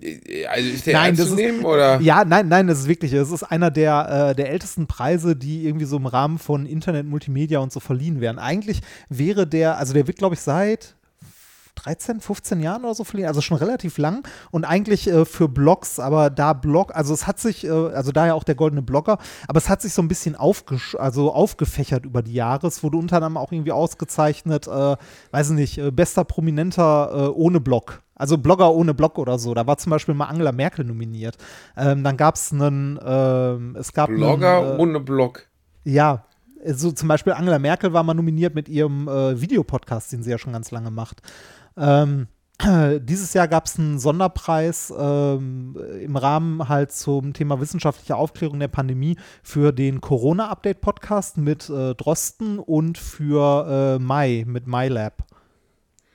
Äh, Also ist der Nein, das zu ist- nehmen, oder? Ja, nein, nein, das ist wirklich, es ist einer der, äh, der ältesten Preise, die irgendwie so im Rahmen von Internet, Multimedia und so verliehen werden. Eigentlich wäre der, also der wird, glaube ich, seit 13, 15 Jahren oder so verliehen, also schon relativ lang und eigentlich äh, für Blogs, aber da Blog, also es hat sich, äh, also daher auch der goldene Blogger, aber es hat sich so ein bisschen aufgesch also aufgefächert über die Jahre. Es wurde unter anderem auch irgendwie ausgezeichnet, äh, weiß nicht, äh, bester Prominenter äh, ohne Blog. Also Blogger ohne Blog oder so. Da war zum Beispiel mal Angela Merkel nominiert. Ähm, dann gab es einen, ähm, es gab Blogger einen, äh, ohne Blog. ja, so zum Beispiel Angela Merkel war mal nominiert mit ihrem äh, Videopodcast, den sie ja schon ganz lange macht. Ähm, *clears throat* dieses Jahr gab es einen Sonderpreis ähm, im Rahmen halt zum Thema wissenschaftliche Aufklärung der Pandemie für den Corona-Update-Podcast mit äh, Drosten und für äh, Mai mit MyLab.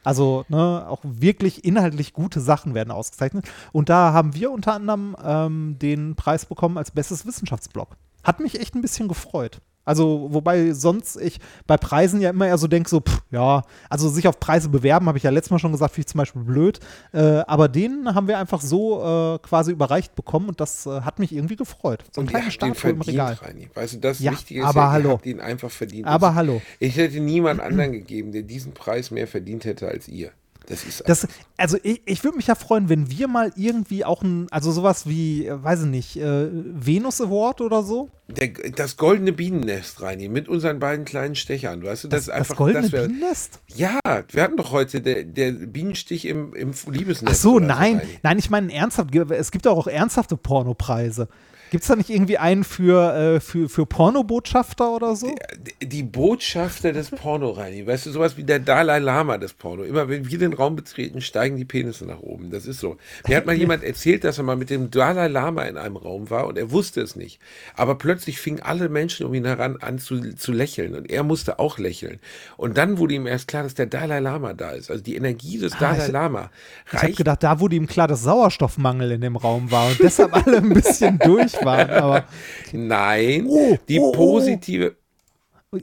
Also ne, auch wirklich inhaltlich gute Sachen werden ausgezeichnet. Und da haben wir unter anderem ähm, den Preis bekommen als bestes Wissenschaftsblog. Hat mich echt ein bisschen gefreut. Also, wobei sonst ich bei Preisen ja immer eher so denke, so, pff, ja, also sich auf Preise bewerben, habe ich ja letztes Mal schon gesagt, finde ich zum Beispiel blöd. Äh, aber den haben wir einfach so äh, quasi überreicht bekommen und das äh, hat mich irgendwie gefreut. So ein kleiner Statue im Regal. Reini. Weißt du, das Ja, Wichtige ist aber ja, hallo. ihn einfach verdient. Aber Das- hallo. Ich hätte niemand anderen gegeben, der diesen Preis mehr verdient hätte als ihr. Das ist Das, also ich, ich würde mich ja freuen, wenn wir mal irgendwie auch ein, also sowas wie, äh, weiß ich nicht, äh, Venus Award oder so. der, das goldene Bienennest, Reini, mit unseren beiden kleinen Stechern. Weißt du, das, ist Das einfach goldene das wär- Bienennest? Ja, wir hatten doch heute der, der Bienenstich im, im Liebesnest. Ach so, nein, Reini. nein, ich meine ernsthaft, es gibt auch ernsthafte Pornopreise. Gibt es da nicht irgendwie einen für, äh, für, für Pornobotschafter oder so? Die Botschafter des Porno, Reini. Weißt du, sowas wie der Dalai Lama des Porno. Immer wenn wir den Raum betreten, steigen die Penisse nach oben. Das ist so. Mir hat mal *laughs* jemand erzählt, dass er mal mit dem Dalai Lama in einem Raum war und er wusste es nicht. Aber plötzlich fingen alle Menschen um ihn heran an zu, zu lächeln und er musste auch lächeln. Und dann wurde ihm erst klar, dass der Dalai Lama da ist. Also die Energie des Dalai Ah, ich- Lama Ich habe reicht gedacht, da wurde ihm klar, dass Sauerstoffmangel in dem Raum war und deshalb alle ein bisschen *laughs* durch waren. Aber Nein, Oh, die oh, oh. positive.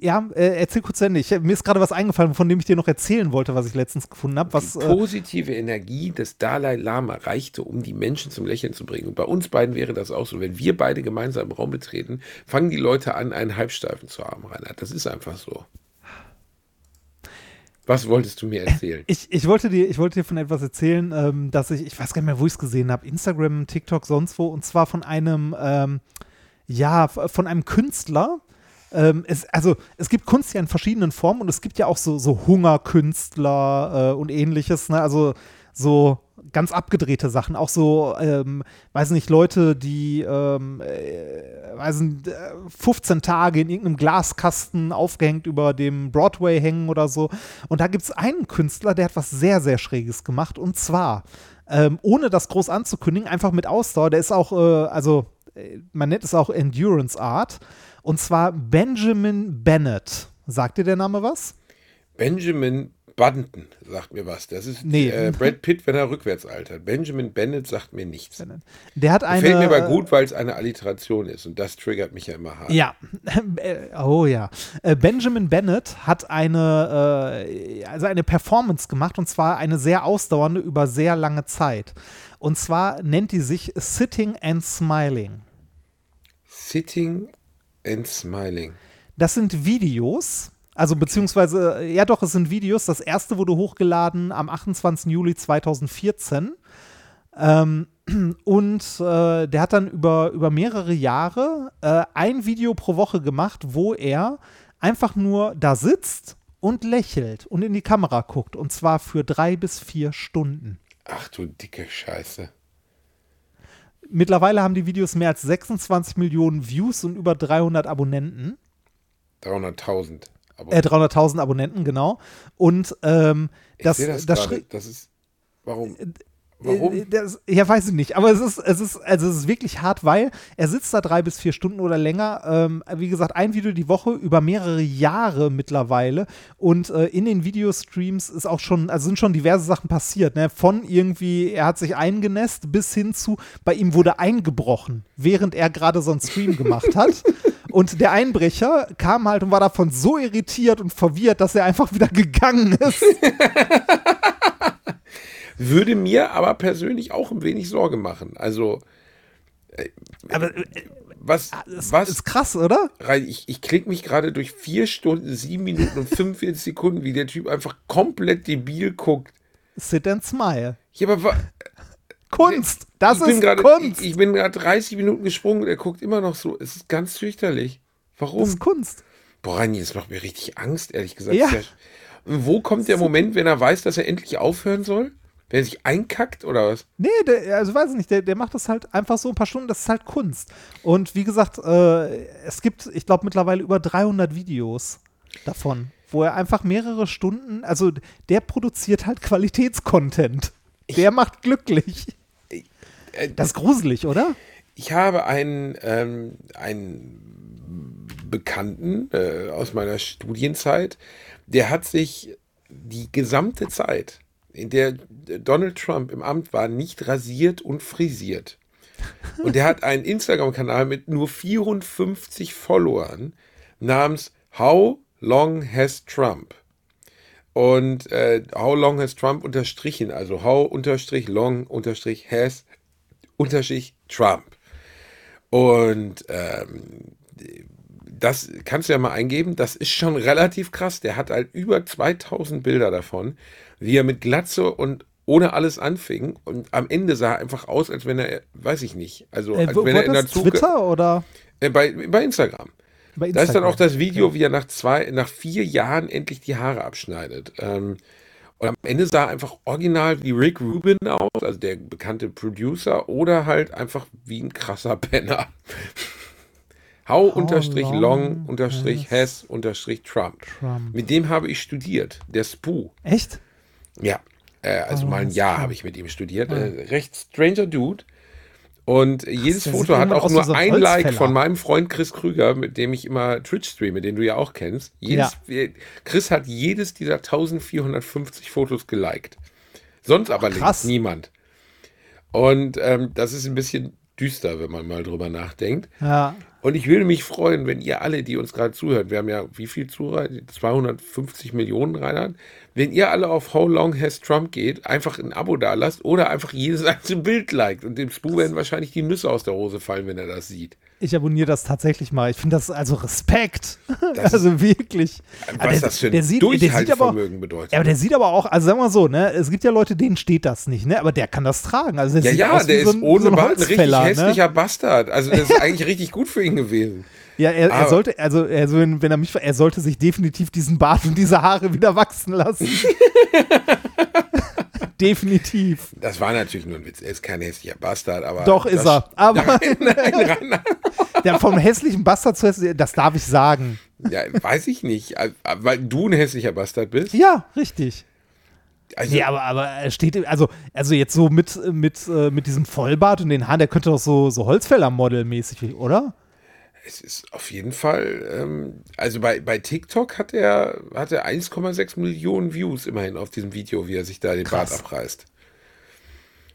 ja, äh, erzähl kurz zu Ende. Ich, mir ist gerade was eingefallen, von dem ich dir noch erzählen wollte, was ich letztens gefunden habe. Die äh, positive Energie des Dalai Lama reichte, um die Menschen zum Lächeln zu bringen. Und bei uns beiden wäre das auch so. Wenn wir beide gemeinsam im Raum betreten, fangen die Leute an, einen Halbsteifen zu haben, Reinhard. Das ist einfach so. Was wolltest du mir erzählen? Ich, ich, wollte dir, ich wollte dir von etwas erzählen, ähm, dass ich, ich weiß gar nicht mehr, wo ich es gesehen habe, Instagram, TikTok, sonst wo, und zwar von einem, ähm, ja, von einem Künstler. Ähm, es, also es gibt Kunst ja in verschiedenen Formen und es gibt ja auch so, so Hungerkünstler äh, und ähnliches, ne? Also so ganz abgedrehte Sachen, auch so, ähm, weiß nicht, Leute, die, ähm, äh, weiß nicht, äh, 15 Tage in irgendeinem Glaskasten aufgehängt über dem Broadway hängen oder so. Und da gibt es einen Künstler, der hat was sehr, sehr Schräges gemacht und zwar, ähm, ohne das groß anzukündigen, einfach mit Ausdauer, der ist auch, äh, also äh, man nennt es auch Endurance Art und zwar Benjamin Bennett. Sagt dir der Name was? Benjamin Button sagt mir was. Das ist Nee. äh, Brad Pitt, wenn er rückwärts altert. Benjamin Bennett sagt mir nichts. Der hat eine. Gefällt mir aber gut, weil es eine Alliteration ist und das triggert mich ja immer hart. Ja, *laughs* oh ja. Äh, Benjamin Bennett hat eine, äh, also eine Performance gemacht und zwar eine sehr ausdauernde über sehr lange Zeit. Und zwar nennt die sich Sitting and Smiling. Sitting and Smiling. Das sind Videos, Also beziehungsweise, ja doch, es sind Videos. Das erste wurde hochgeladen am 28. Juli 2014. Ähm, *clears throat* und äh, der hat dann über, über mehrere Jahre äh, ein Video pro Woche gemacht, wo er einfach nur da sitzt und lächelt und in die Kamera guckt. Und zwar für drei bis vier Stunden. Ach du dicke Scheiße. Mittlerweile haben die Videos mehr als 26 Millionen Views und über 300 Abonnenten. 300.000. Aber Äh, 300.000 Abonnenten, genau. Und ähm, das, das, das, das ist. Warum? Äh, Warum? Das, ja, weiß ich nicht. Aber es ist, es ist, also es ist wirklich hart, weil er sitzt da drei bis vier Stunden oder länger. Ähm, wie gesagt, ein Video die Woche über mehrere Jahre mittlerweile. Und äh, in den Videostreams ist auch schon, also sind schon diverse Sachen passiert. Ne? Von irgendwie, er hat sich eingenässt, bis hin zu, bei ihm wurde eingebrochen, während er gerade so einen Stream gemacht hat. *laughs* Und der Einbrecher kam halt und war davon so irritiert und verwirrt, dass er einfach wieder gegangen ist. *laughs* Würde mir aber persönlich auch ein wenig Sorge machen. Also, Aber äh, was. das was ist krass, oder? ich, ich klicke mich gerade durch vier Stunden, sieben Minuten und 45 Sekunden, wie der Typ einfach komplett debil guckt. Sit and smile. Ja, aber Kunst. Das ich ist gerade, Kunst. ich, ich bin gerade 30 Minuten gesprungen und er guckt immer noch so. Es ist ganz fürchterlich. das Warum? ist Kunst. Boah, Reini, das macht mir richtig Angst, ehrlich gesagt. Ja. Wo kommt der Moment, wenn er weiß, dass er endlich aufhören soll? Wenn er sich einkackt oder was? Nee, der, also weiß ich nicht, der, der macht das halt einfach so ein paar Stunden, das ist halt Kunst. Und wie gesagt, äh, es gibt, ich glaube, mittlerweile über 300 Videos davon, wo er einfach mehrere Stunden, also der produziert halt Qualitätscontent. Der macht glücklich. Äh, Das ist gruselig, oder? Ich habe einen, ähm, einen Bekannten äh, aus meiner Studienzeit, der hat sich die gesamte Zeit, in der Donald Trump im Amt war, nicht rasiert und frisiert. Und der hat einen Instagram-Kanal mit nur 54 Followern namens How Long Has Trump? Und äh, How Long Has Trump unterstrichen, also How unterstrich Long unterstrich Has unterstrich Trump. Und ähm, das kannst du ja mal eingeben. Das ist schon relativ krass. Der hat halt über 2000 Bilder davon, wie er mit Glatze und ohne alles anfing. Und am Ende sah er einfach aus, als wenn er, weiß ich nicht, also Äh, als wo, wenn er in der Zukunft. Twitter oder Äh, bei, bei Instagram. bei Da ist dann Instagram? auch das Video, wie er nach zwei, nach vier Jahren endlich die Haare abschneidet. Ähm, und am Ende sah er einfach original wie Rick Rubin aus, also der bekannte Producer, oder halt einfach wie ein krasser *laughs* Penner. How unterstrich long unterstrich has unterstrich Trump. Mit dem habe ich studiert, der Spoo. Echt? Ja, äh, also Oh, mal ein Jahr habe ich mit ihm studiert. Äh, recht stranger Dude. Und jedes der Foto hat auch nur so ein Like von meinem Freund Chris Krüger, mit dem ich immer Twitch streame, den du ja auch kennst. Jedes, äh, Chris hat jedes dieser 1450 Fotos geliked. Sonst aber krass. links niemand. Und ähm, das ist ein bisschen düster, wenn man mal drüber nachdenkt. Ja. Und ich würde mich freuen, wenn ihr alle, die uns gerade zuhört, wir haben ja wie viel Zuhörer? 250 Millionen Reinhard. Wenn ihr alle auf How Long Has Trump geht, einfach ein Abo da lasst oder einfach jedes *laughs* einzelne Bild liked. Und dem Spoo werden wahrscheinlich die Nüsse aus der Hose fallen, wenn er das sieht. Ich abonniere das tatsächlich mal. Ich finde das also Respekt. Das *laughs* also wirklich. Was Aber der- das für der ein sieht- der sieht aber- Durchhaltevermögen bedeutet. Ja, aber der sieht aber auch, also sagen wir so, ne, es gibt ja Leute, denen steht das nicht, ne, aber der kann das tragen. Also der ja, ja, der wie so ist ein, ohne so ein ein richtig ne? hässlicher Bastard. Also das ist *laughs* eigentlich richtig gut für ihn gewesen. Ja, er, er sollte, also, also wenn, wenn er mich, er sollte sich definitiv diesen Bart und diese Haare wieder wachsen lassen. *laughs* definitiv. Das war natürlich nur ein Witz. Er ist kein hässlicher Bastard, aber. Doch ist er. Aber *laughs* Nein, nein, nein, der *laughs* vom hässlichen Bastard zu hässlich, das darf ich sagen. Ja, weiß ich nicht. Weil du ein hässlicher Bastard bist. Ja, richtig. Also, Nee, aber, aber er steht, also, also jetzt so mit, mit, äh, mit diesem Vollbart und den Haaren, der könnte doch so, so Holzfäller-Model-mäßig, oder? Es ist auf jeden Fall, ähm, also bei, bei TikTok hat er, hat er 1,6 Millionen Views immerhin auf diesem Video, wie er sich da den Krass. Bart abreißt.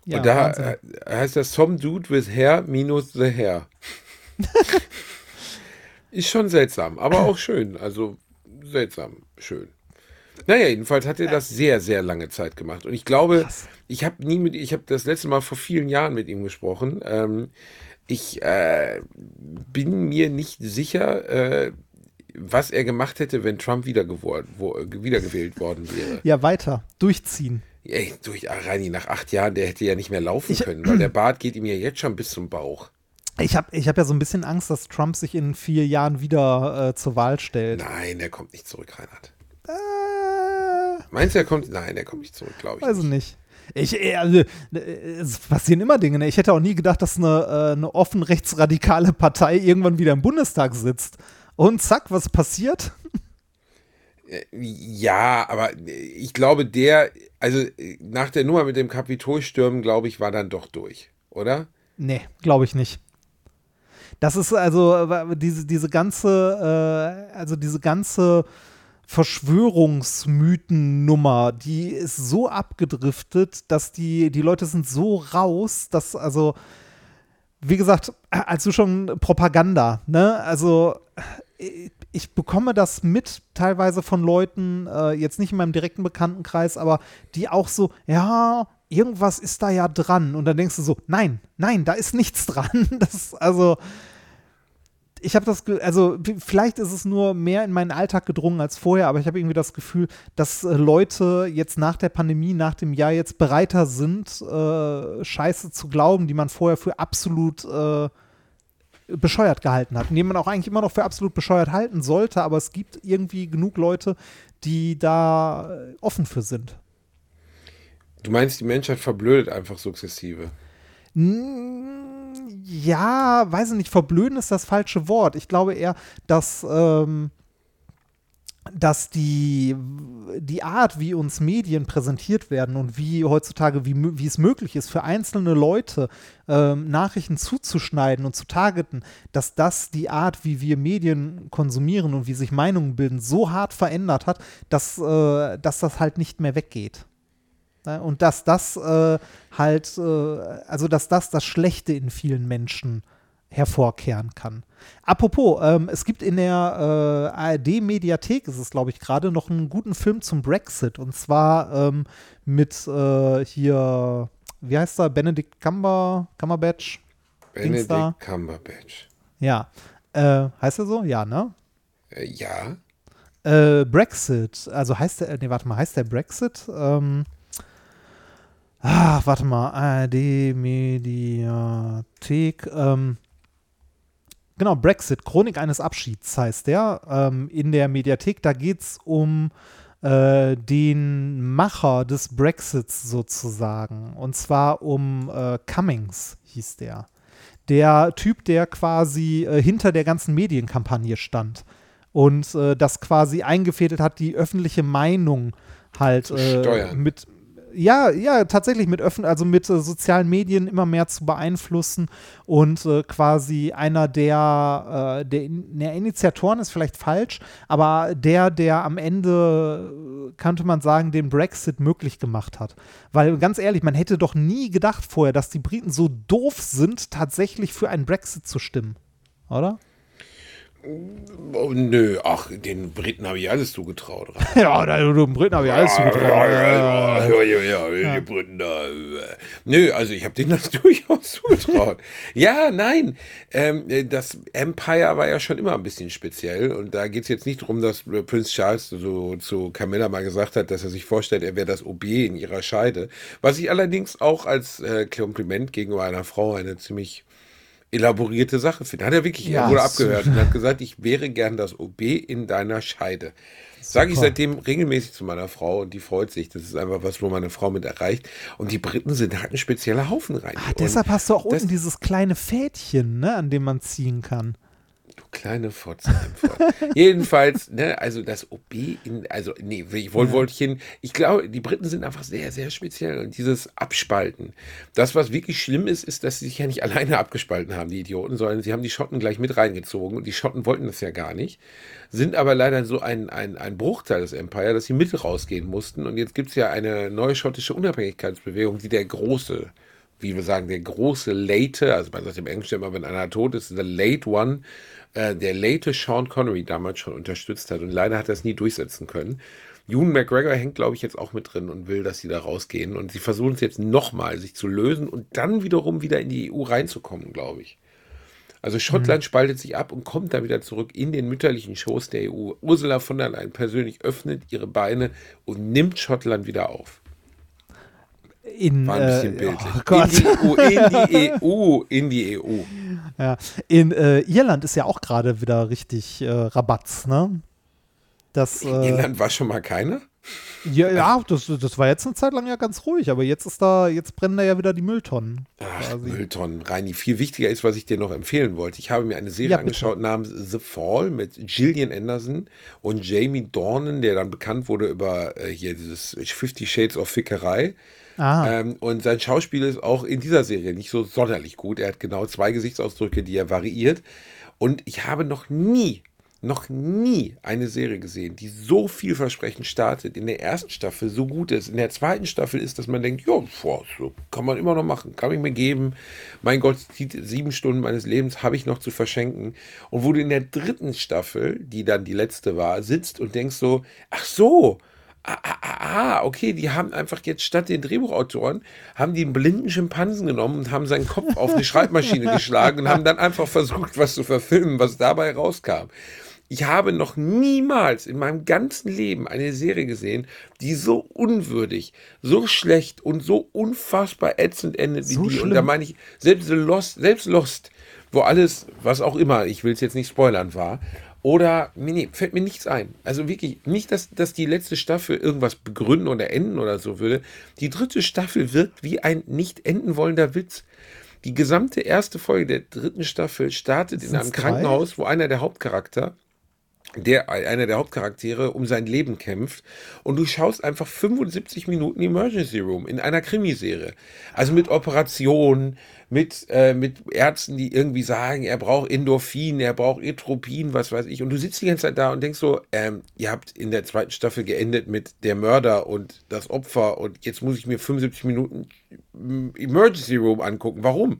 Ja, Und da Wahnsinn. äh, heißt das Some Dude with Hair minus the Hair. *laughs* ist schon seltsam, aber auch schön. Also seltsam, schön. Naja, jedenfalls hat er das sehr, sehr lange Zeit gemacht. Und ich glaube, ich habe nie mit, ich habe das letzte Mal vor vielen Jahren mit ihm gesprochen. Ähm, ich äh, bin mir nicht sicher, äh, was er gemacht hätte, wenn Trump wieder geworden, wo, wiedergewählt worden wäre. Ja, weiter. Durchziehen. Ey, durch Reini, nach acht Jahren, der hätte ja nicht mehr laufen können, weil der Bart geht ihm ja jetzt schon bis zum Bauch. Ich habe ich hab ja so ein bisschen Angst, dass Trump sich in vier Jahren wieder äh, zur Wahl stellt. Nein, er kommt nicht zurück, Reinhard. Äh, Meinst du, er kommt? Nein, er kommt nicht zurück, glaube ich. weiß ich nicht. Ich, äh, also, äh, es passieren immer Dinge. Ne? Ich hätte auch nie gedacht, dass eine, äh, eine offen rechtsradikale Partei irgendwann wieder im Bundestag sitzt. Und zack, was passiert? Ja, aber ich glaube, der, also nach der Nummer mit dem Kapitolstürmen, glaube ich, war dann doch durch, oder? Nee, glaube ich nicht. Das ist also diese, diese ganze, äh, also diese ganze Verschwörungsmythennummer, die ist so abgedriftet, dass die, die Leute sind so raus, dass, also, wie gesagt, *clears throat* als du schon Propaganda, ne? Also, äh, ich bekomme das mit teilweise von Leuten, äh, jetzt nicht in meinem direkten Bekanntenkreis, aber die auch so, ja, irgendwas ist da ja dran. Und dann denkst du so, nein, nein, da ist nichts dran. *laughs* Das also, ich habe das, also vielleicht ist es nur mehr in meinen Alltag gedrungen als vorher, aber ich habe irgendwie das Gefühl, dass äh, Leute jetzt nach der Pandemie, nach dem Jahr jetzt bereiter sind, äh, Scheiße zu glauben, die man vorher für absolut äh, bescheuert gehalten hat. Und die man auch eigentlich immer noch für absolut bescheuert halten sollte, aber es gibt irgendwie genug Leute, die da äh, offen für sind. Du meinst, die Menschheit verblödet einfach sukzessive. Mm, Ja, weiß ich nicht, verblöden ist das falsche Wort. Ich glaube eher, dass, ähm, dass die, die Art, wie uns Medien präsentiert werden und wie heutzutage, wie, wie es möglich ist, für einzelne Leute ähm, Nachrichten zuzuschneiden und zu targeten, dass das die Art, wie wir Medien konsumieren und wie sich Meinungen bilden, so hart verändert hat, dass, äh, dass das halt nicht mehr weggeht. Ne? Und dass das äh, halt, äh, also dass das das Schlechte in vielen Menschen hervorkehren kann. Apropos, ähm, es gibt in der äh, ARD-Mediathek, ist es glaube ich gerade, noch einen guten Film zum Brexit. Und zwar ähm, mit äh, hier, wie heißt er, Benedict Cumber, Cumberbatch? Benedict Cumberbatch. Ja. Äh, heißt er so? Ja, ne? Äh, ja. Äh, Brexit, also heißt der, nee, warte mal, heißt der Brexit? Ähm, ah, warte mal, ARD Mediathek, ähm, genau, Brexit, Chronik eines Abschieds heißt der, ähm, in der Mediathek, da geht es um äh, den Macher des Brexits sozusagen, und zwar um äh, Cummings hieß der. Der Typ, der quasi äh, hinter der ganzen Medienkampagne stand und äh, das quasi eingefädelt hat, die öffentliche Meinung halt äh, mit ja, ja, tatsächlich mit öffn also mit äh, sozialen Medien immer mehr zu beeinflussen und äh, quasi einer der, äh, der, der Initiatoren ist vielleicht falsch, aber der, der am Ende, äh, könnte man sagen, den Brexit möglich gemacht hat. Weil ganz ehrlich, man hätte doch nie gedacht vorher, dass die Briten so doof sind, tatsächlich für einen Brexit zu stimmen. Oder? Oh, nö, ach, den Briten habe ich alles zugetraut. *laughs* Ja, du Briten habe ich alles zugetraut. ja, ja, ja, ja, die Briten da. äh. Nö, also ich habe denen das *laughs* durchaus zugetraut. ja, nein, ähm, das Empire war ja schon immer ein bisschen speziell und da geht es jetzt nicht darum, dass Prinz Charles so zu Camilla mal gesagt hat, dass er sich vorstellt, er wäre das OB in ihrer Scheide. Was ich allerdings auch als äh, Kompliment gegenüber einer Frau eine ziemlich elaborierte Sache finde. Hat er wirklich, Ja, wurde abgehört und hat gesagt, ich wäre gern das OB in deiner Scheide. Sage ich seitdem regelmäßig zu meiner Frau und die freut sich. Das ist einfach was, wo meine Frau mit erreicht. Und die Briten sind halt ein spezieller Haufen rein. Ah, deshalb hast du auch unten dieses kleine Fädchen, ne, an dem man ziehen kann. Kleine Fotze. *laughs* Jedenfalls, ne, also das OB in, also nee, ich wollte wollte ich hin. Ich glaube, die Briten sind einfach sehr, sehr speziell und dieses Abspalten. Das, was wirklich schlimm ist, ist, dass sie sich ja nicht *laughs* alleine abgespalten haben, die Idioten, sondern sie haben die Schotten gleich mit reingezogen und die Schotten wollten das ja gar nicht, sind aber leider so ein, ein, ein Bruchteil des Empire, dass sie mit rausgehen mussten und jetzt gibt es ja eine neue schottische Unabhängigkeitsbewegung, die der große wie wir sagen, der große Late, also man sagt im Englischen immer, wenn einer tot ist, the late one, äh, der late Sean Connery damals schon unterstützt hat und leider hat er es nie durchsetzen können. Ewan McGregor hängt, glaube ich, jetzt auch mit drin und will, dass sie da rausgehen und sie versuchen es jetzt nochmal, sich zu lösen und dann wiederum wieder in die EU reinzukommen, glaube ich. Also Schottland spaltet sich ab und kommt dann wieder zurück in den mütterlichen Schoß der EU. Ursula von der Leyen persönlich öffnet ihre Beine und nimmt Schottland wieder auf. In, War ein bisschen äh, bildlich. Oh. In die EU, in die EU, in die EU. Ja. In äh, Irland ist ja auch gerade wieder richtig äh, Rabatz, ne? Das, äh, Irland war schon mal keiner? ja, ja das, das war jetzt eine Zeit lang ja ganz ruhig, aber jetzt ist da, jetzt brennen da ja wieder die Mülltonnen. Ach. Mülltonnen, Reini. Viel wichtiger ist, was ich dir noch empfehlen wollte. Ich habe mir eine Serie Ja, angeschaut namens The Fall mit Gillian Anderson und Jamie Dornan, der dann bekannt wurde über äh, hier dieses Fifty Shades of Fickerei. Ah, Ähm, und sein Schauspiel ist auch in dieser Serie nicht so sonderlich gut. Er hat genau zwei Gesichtsausdrücke, die er variiert. Und ich habe noch nie, noch nie eine Serie gesehen, die so vielversprechend startet. In der ersten Staffel so gut ist. In der zweiten Staffel ist, dass man denkt, ja, so kann man immer noch machen, kann ich mir geben. Mein Gott, die sieben Stunden meines Lebens habe ich noch zu verschenken. Und wo du in der dritten Staffel, die dann die letzte war, sitzt und denkst so, ach so, Ah, ah, ah, ah, okay, die haben einfach jetzt statt den Drehbuchautoren, haben die einen blinden Schimpansen genommen und haben seinen Kopf auf eine Schreibmaschine *laughs* geschlagen und haben dann einfach versucht, was zu verfilmen, was dabei rauskam. Ich habe noch niemals in meinem ganzen Leben eine Serie gesehen, die so unwürdig, so schlecht und so unfassbar ätzend endet wie So die. Und schlimm? da meine ich, selbst Lost, selbst Lost, wo alles, was auch immer, ich will es jetzt nicht spoilern, war, oder, nee, nee, fällt mir nichts ein. Also wirklich, nicht, dass, dass die letzte Staffel irgendwas begründen oder enden oder so würde. Die dritte Staffel wirkt wie ein nicht enden wollender Witz. Die gesamte erste Folge der dritten Staffel startet in einem drei? Krankenhaus, wo einer der Hauptcharakter der einer der Hauptcharaktere um sein Leben kämpft und du schaust einfach 75 Minuten Emergency Room in einer Krimiserie. Also mit Operationen, mit, äh, mit Ärzten, die irgendwie sagen, er braucht Endorphin, er braucht Etropin, was weiß ich. Und du sitzt die ganze Zeit da und denkst so, ähm, ihr habt in der zweiten Staffel geendet mit der Mörder und das Opfer und jetzt muss ich mir 75 Minuten Emergency Room angucken. Warum?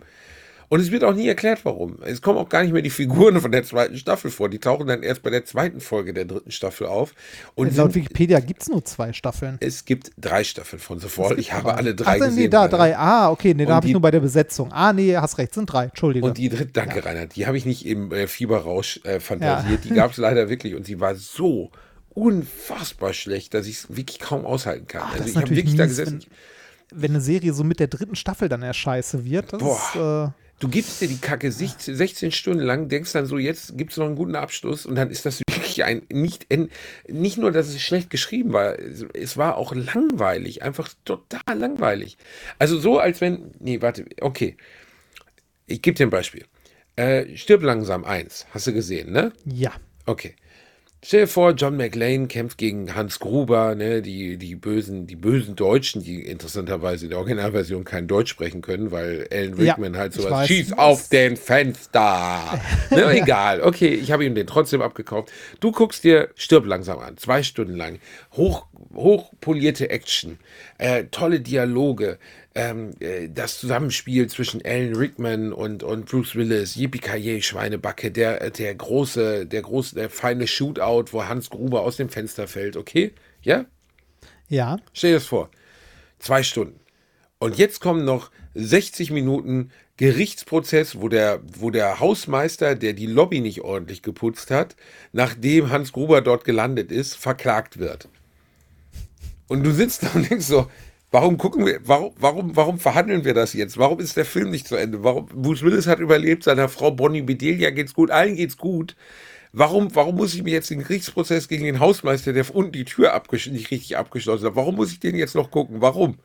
Und es wird auch nie erklärt, warum. Es kommen auch gar nicht mehr die Figuren von der zweiten Staffel vor. Die tauchen dann erst bei der zweiten Folge der dritten Staffel auf. Und laut sind, Wikipedia gibt es nur zwei Staffeln. es gibt drei Staffeln von The Fall. Ich habe alle drei Ach, gesehen. nee, da, drei. Ah, okay, nee, da habe ich nur bei der Besetzung. Ah, nee, hast recht, sind drei. Entschuldige. Und die dritte, danke Reinhard, die habe ich nicht im äh, Fieberrausch äh, fantasiert. Ja. Die gab es leider wirklich und sie war so unfassbar schlecht, dass ich es wirklich kaum aushalten kann. Ah, also ich habe wirklich da mies, gesessen. wenn, wenn eine Serie so mit der dritten Staffel dann eher scheiße wird. Das ist, äh, Du gibst dir die Kacke sich- 16 Stunden lang, denkst dann so, jetzt gibt es noch einen guten Abschluss und dann ist das wirklich ein nicht, nicht nur, dass es schlecht geschrieben war, es, es war auch langweilig, einfach total langweilig. Also so, als wenn, nee, warte, okay, ich gebe dir ein Beispiel. Äh, Stirb langsam eins, hast du gesehen, ne? ja. Okay. Stell dir vor, John McLean kämpft gegen Hans Gruber, ne, die, die bösen, die bösen Deutschen, die interessanterweise in der Originalversion kein Deutsch sprechen können, weil Alan Ja, Rickman halt ich sowas schieß auf den Fenster. ne, *laughs* egal. Okay, ich habe ihm den trotzdem abgekauft. Du guckst dir Stirb langsam an, zwei Stunden lang. Hoch, hochpolierte Action, äh, tolle Dialoge, ähm, äh, das Zusammenspiel zwischen Alan Rickman und, und Bruce Willis, Yippie Schweinebacke, der, äh, der große, der große, der feine Shootout, wo Hans Gruber aus dem Fenster fällt, okay? Ja? Ja. Stell dir das vor. Zwei Stunden. Und jetzt kommen noch 60 Minuten Gerichtsprozess, wo der, wo der Hausmeister, der die Lobby nicht ordentlich geputzt hat, nachdem Hans Gruber dort gelandet ist, verklagt wird. Und du sitzt da und denkst so, warum gucken wir, warum, warum, warum verhandeln wir das jetzt? Warum ist der Film nicht zu Ende? Warum, Bruce Willis hat überlebt, seiner Frau Bonnie Bedelia geht's gut, allen geht's gut. Warum, warum muss ich mir jetzt den Gerichtsprozess gegen den Hausmeister, der unten die Tür abgesch nicht richtig abgeschlossen hat, warum muss ich den jetzt noch gucken? Warum?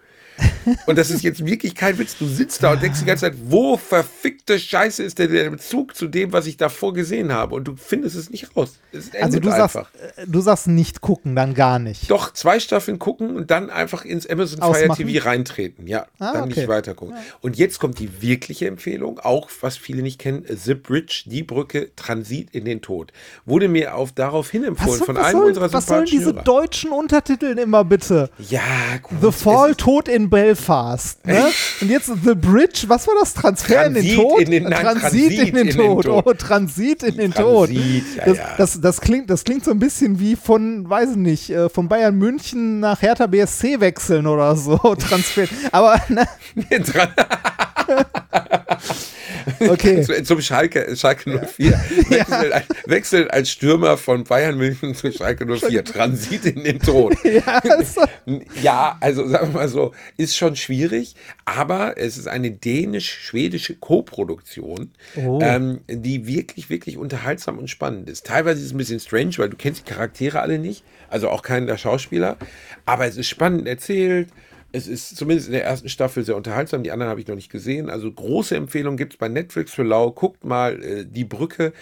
Und das ist jetzt wirklich kein Witz. Du sitzt da und denkst die ganze Zeit, wo verfickte Scheiße ist denn der Bezug zu dem, was ich davor gesehen habe? Und du findest es nicht raus. Es Also du sagst, einfach. äh, du sagst nicht gucken, dann gar nicht. Doch, zwei Staffeln gucken und dann einfach ins Amazon Fire Ausmachen? TV reintreten. Ja, Ah, dann okay. nicht weiter gucken. Und jetzt kommt die wirkliche Empfehlung, auch was viele nicht kennen, The Bridge, die Brücke, Transit in den Tod. Wurde mir auf darauf hin empfohlen Was, von was, einem soll, unserer was sollen diese Hörer. deutschen Untertitel immer bitte? Ja, gut. The Fall, Tod in Belfast. Ne? Und jetzt The Bridge, was war das? Transfer in den Transit Tod? in den- nein, Transit, in den Tod. Tod. Oh, Transit in den Tod. Transit, ja, das. Das, das, klingt, das klingt so ein bisschen wie von, weiß ich nicht, äh, von Bayern München nach Hertha BSC wechseln oder so. *laughs* Transfer. Aber ne, *laughs* *laughs* Okay. Zu- Zum Schalke, Schalke 04. *laughs* Wechselt, als, wechselt als Stürmer von Bayern München zu Schalke 04. Transit in den Tod. *laughs* Ja, so. Ja, also sagen wir mal so, ist schon schwierig, aber es ist eine dänisch-schwedische Co-Produktion, Oh. ähm, die wirklich, wirklich unterhaltsam und spannend ist. Teilweise ist es ein bisschen strange, weil du kennst die Charaktere alle nicht, also auch keinen der Schauspieler, aber es ist spannend erzählt. Es ist zumindest in der ersten Staffel sehr unterhaltsam, die anderen habe ich noch nicht gesehen. Also große Empfehlung gibt es bei Netflix für Lau. Guckt mal äh, die Brücke.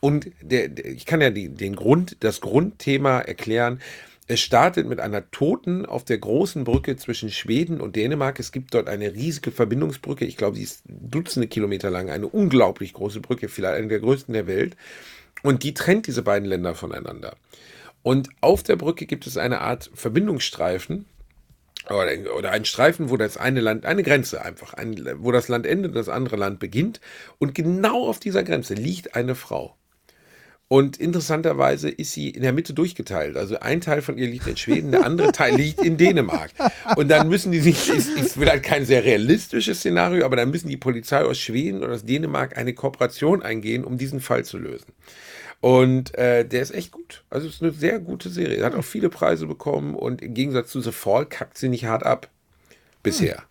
Und der, der, ich kann ja die, den Grund, das Grundthema erklären. Es startet mit einer Toten auf der großen Brücke zwischen Schweden und Dänemark. Es gibt dort eine riesige Verbindungsbrücke. Ich glaube, die ist Dutzende Kilometer lang. Eine unglaublich große Brücke, vielleicht eine der größten der Welt. Und die trennt diese beiden Länder voneinander. Und auf der Brücke gibt es eine Art Verbindungsstreifen, oder, oder ein Streifen, wo das eine Land, eine Grenze einfach, ein, wo das Land endet und das andere Land beginnt. Und genau auf dieser Grenze liegt eine Frau. Und interessanterweise ist sie in der Mitte durchgeteilt. Also ein Teil von ihr liegt in Schweden, der andere Teil *laughs* liegt in Dänemark. Und dann müssen die sich, ist, ist vielleicht kein sehr realistisches Szenario, aber dann müssen die Polizei aus Schweden oder aus Dänemark eine Kooperation eingehen, um diesen Fall zu lösen. Und äh, der ist echt gut. Also es ist eine sehr gute Serie. Hat auch viele Preise bekommen und im Gegensatz zu The Fall kackt sie nicht hart ab. Bisher.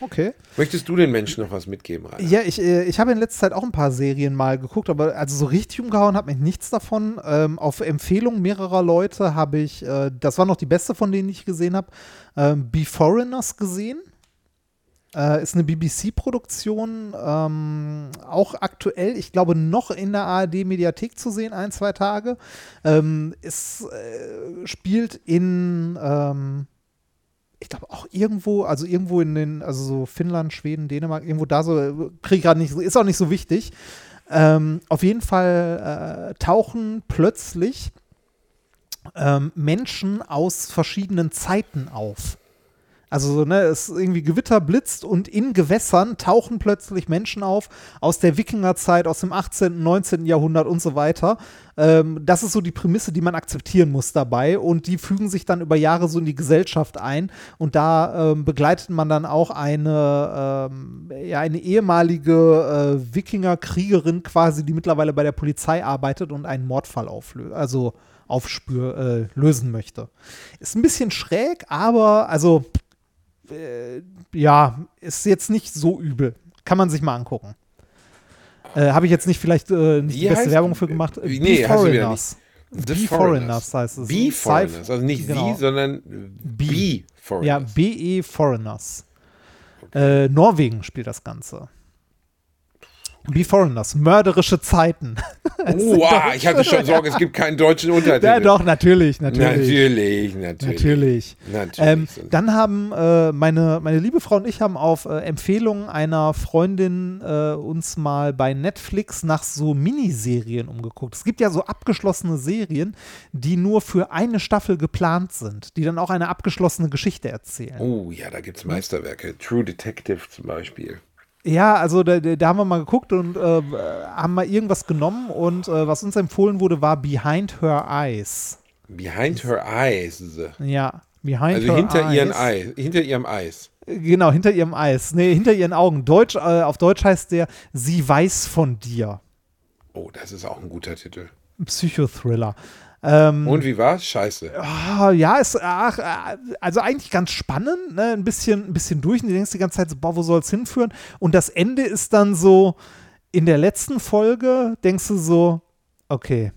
Okay. Möchtest du den Menschen noch was mitgeben, Rainer? Ja, ich, äh, ich habe in letzter Zeit auch ein paar Serien mal geguckt, aber also so richtig umgehauen hat mich nichts davon. Ähm, auf Empfehlung mehrerer Leute habe ich, äh, das war noch die beste von denen ich gesehen habe, ähm, Be Foreigners gesehen. Äh, ist eine BBC-Produktion, ähm, auch aktuell, ich glaube, noch in der ARD-Mediathek zu sehen, ein, zwei Tage. Ähm, es äh, spielt in, ähm, ich glaube auch irgendwo, also irgendwo in den, also so Finnland, Schweden, Dänemark, irgendwo da so, kriege ich gerade nicht, ist auch nicht so wichtig. Ähm, auf jeden Fall äh, tauchen plötzlich ähm, Menschen aus verschiedenen Zeiten auf. Also so, ne, es ist irgendwie Gewitter blitzt und in Gewässern tauchen plötzlich Menschen auf aus der Wikingerzeit, aus dem 18., 19. Jahrhundert und so weiter. Ähm, das ist so die Prämisse, die man akzeptieren muss dabei und die fügen sich dann über Jahre so in die Gesellschaft ein und da ähm, begleitet man dann auch eine, ähm, ja, eine ehemalige äh, Wikinger-Kriegerin quasi, die mittlerweile bei der Polizei arbeitet und einen Mordfall auflöst, also aufspür, äh, lösen möchte. Ist ein bisschen schräg, aber also äh, ja, ist jetzt nicht so übel. Kann man sich mal angucken. Äh, Habe ich jetzt nicht vielleicht äh, nicht Wie die beste heißt- Werbung für gemacht? Be nee, hast du wieder Foreigners. The Be Foreigners heißt es. Be Sci- Foreigners. Also nicht genau. sie, sondern Be Foreigners. Ja, BE Foreigners. Äh, Norwegen spielt das Ganze. Be Foreigners, mörderische Zeiten. *laughs* Oh, wow, ich hatte schon Sorge, es gibt keinen deutschen Untertitel. ja, doch, natürlich, natürlich. Natürlich, natürlich. Natürlich. Ähm, dann haben äh, meine, meine liebe Frau und ich haben auf äh, Empfehlung einer Freundin äh, uns mal bei Netflix nach so Miniserien umgeguckt. Es gibt ja so abgeschlossene Serien, die nur für eine Staffel geplant sind, die dann auch eine abgeschlossene Geschichte erzählen. oh ja, da gibt es Meisterwerke. True Detective zum Beispiel. Ja, also da, da haben wir mal geguckt und äh, haben mal irgendwas genommen und äh, was uns empfohlen wurde, war Behind Her Eyes. Behind her eyes. Ja, Behind Also Her hinter Eyes. ihren Ei, hinter ihrem Eis. Genau, hinter ihrem Eis. Nee, hinter ihren Augen. Deutsch, äh, auf Deutsch heißt der Sie weiß von dir. Oh, das ist auch ein guter Titel. Psychothriller. Ähm, Und wie war's? Scheiße. ah, ja, ist ach, äh, also eigentlich ganz spannend, ne? ein, bisschen, ein bisschen durch und du denkst die ganze Zeit so, boah, wo soll es hinführen? Und das Ende ist dann so, in der letzten Folge denkst du so, okay,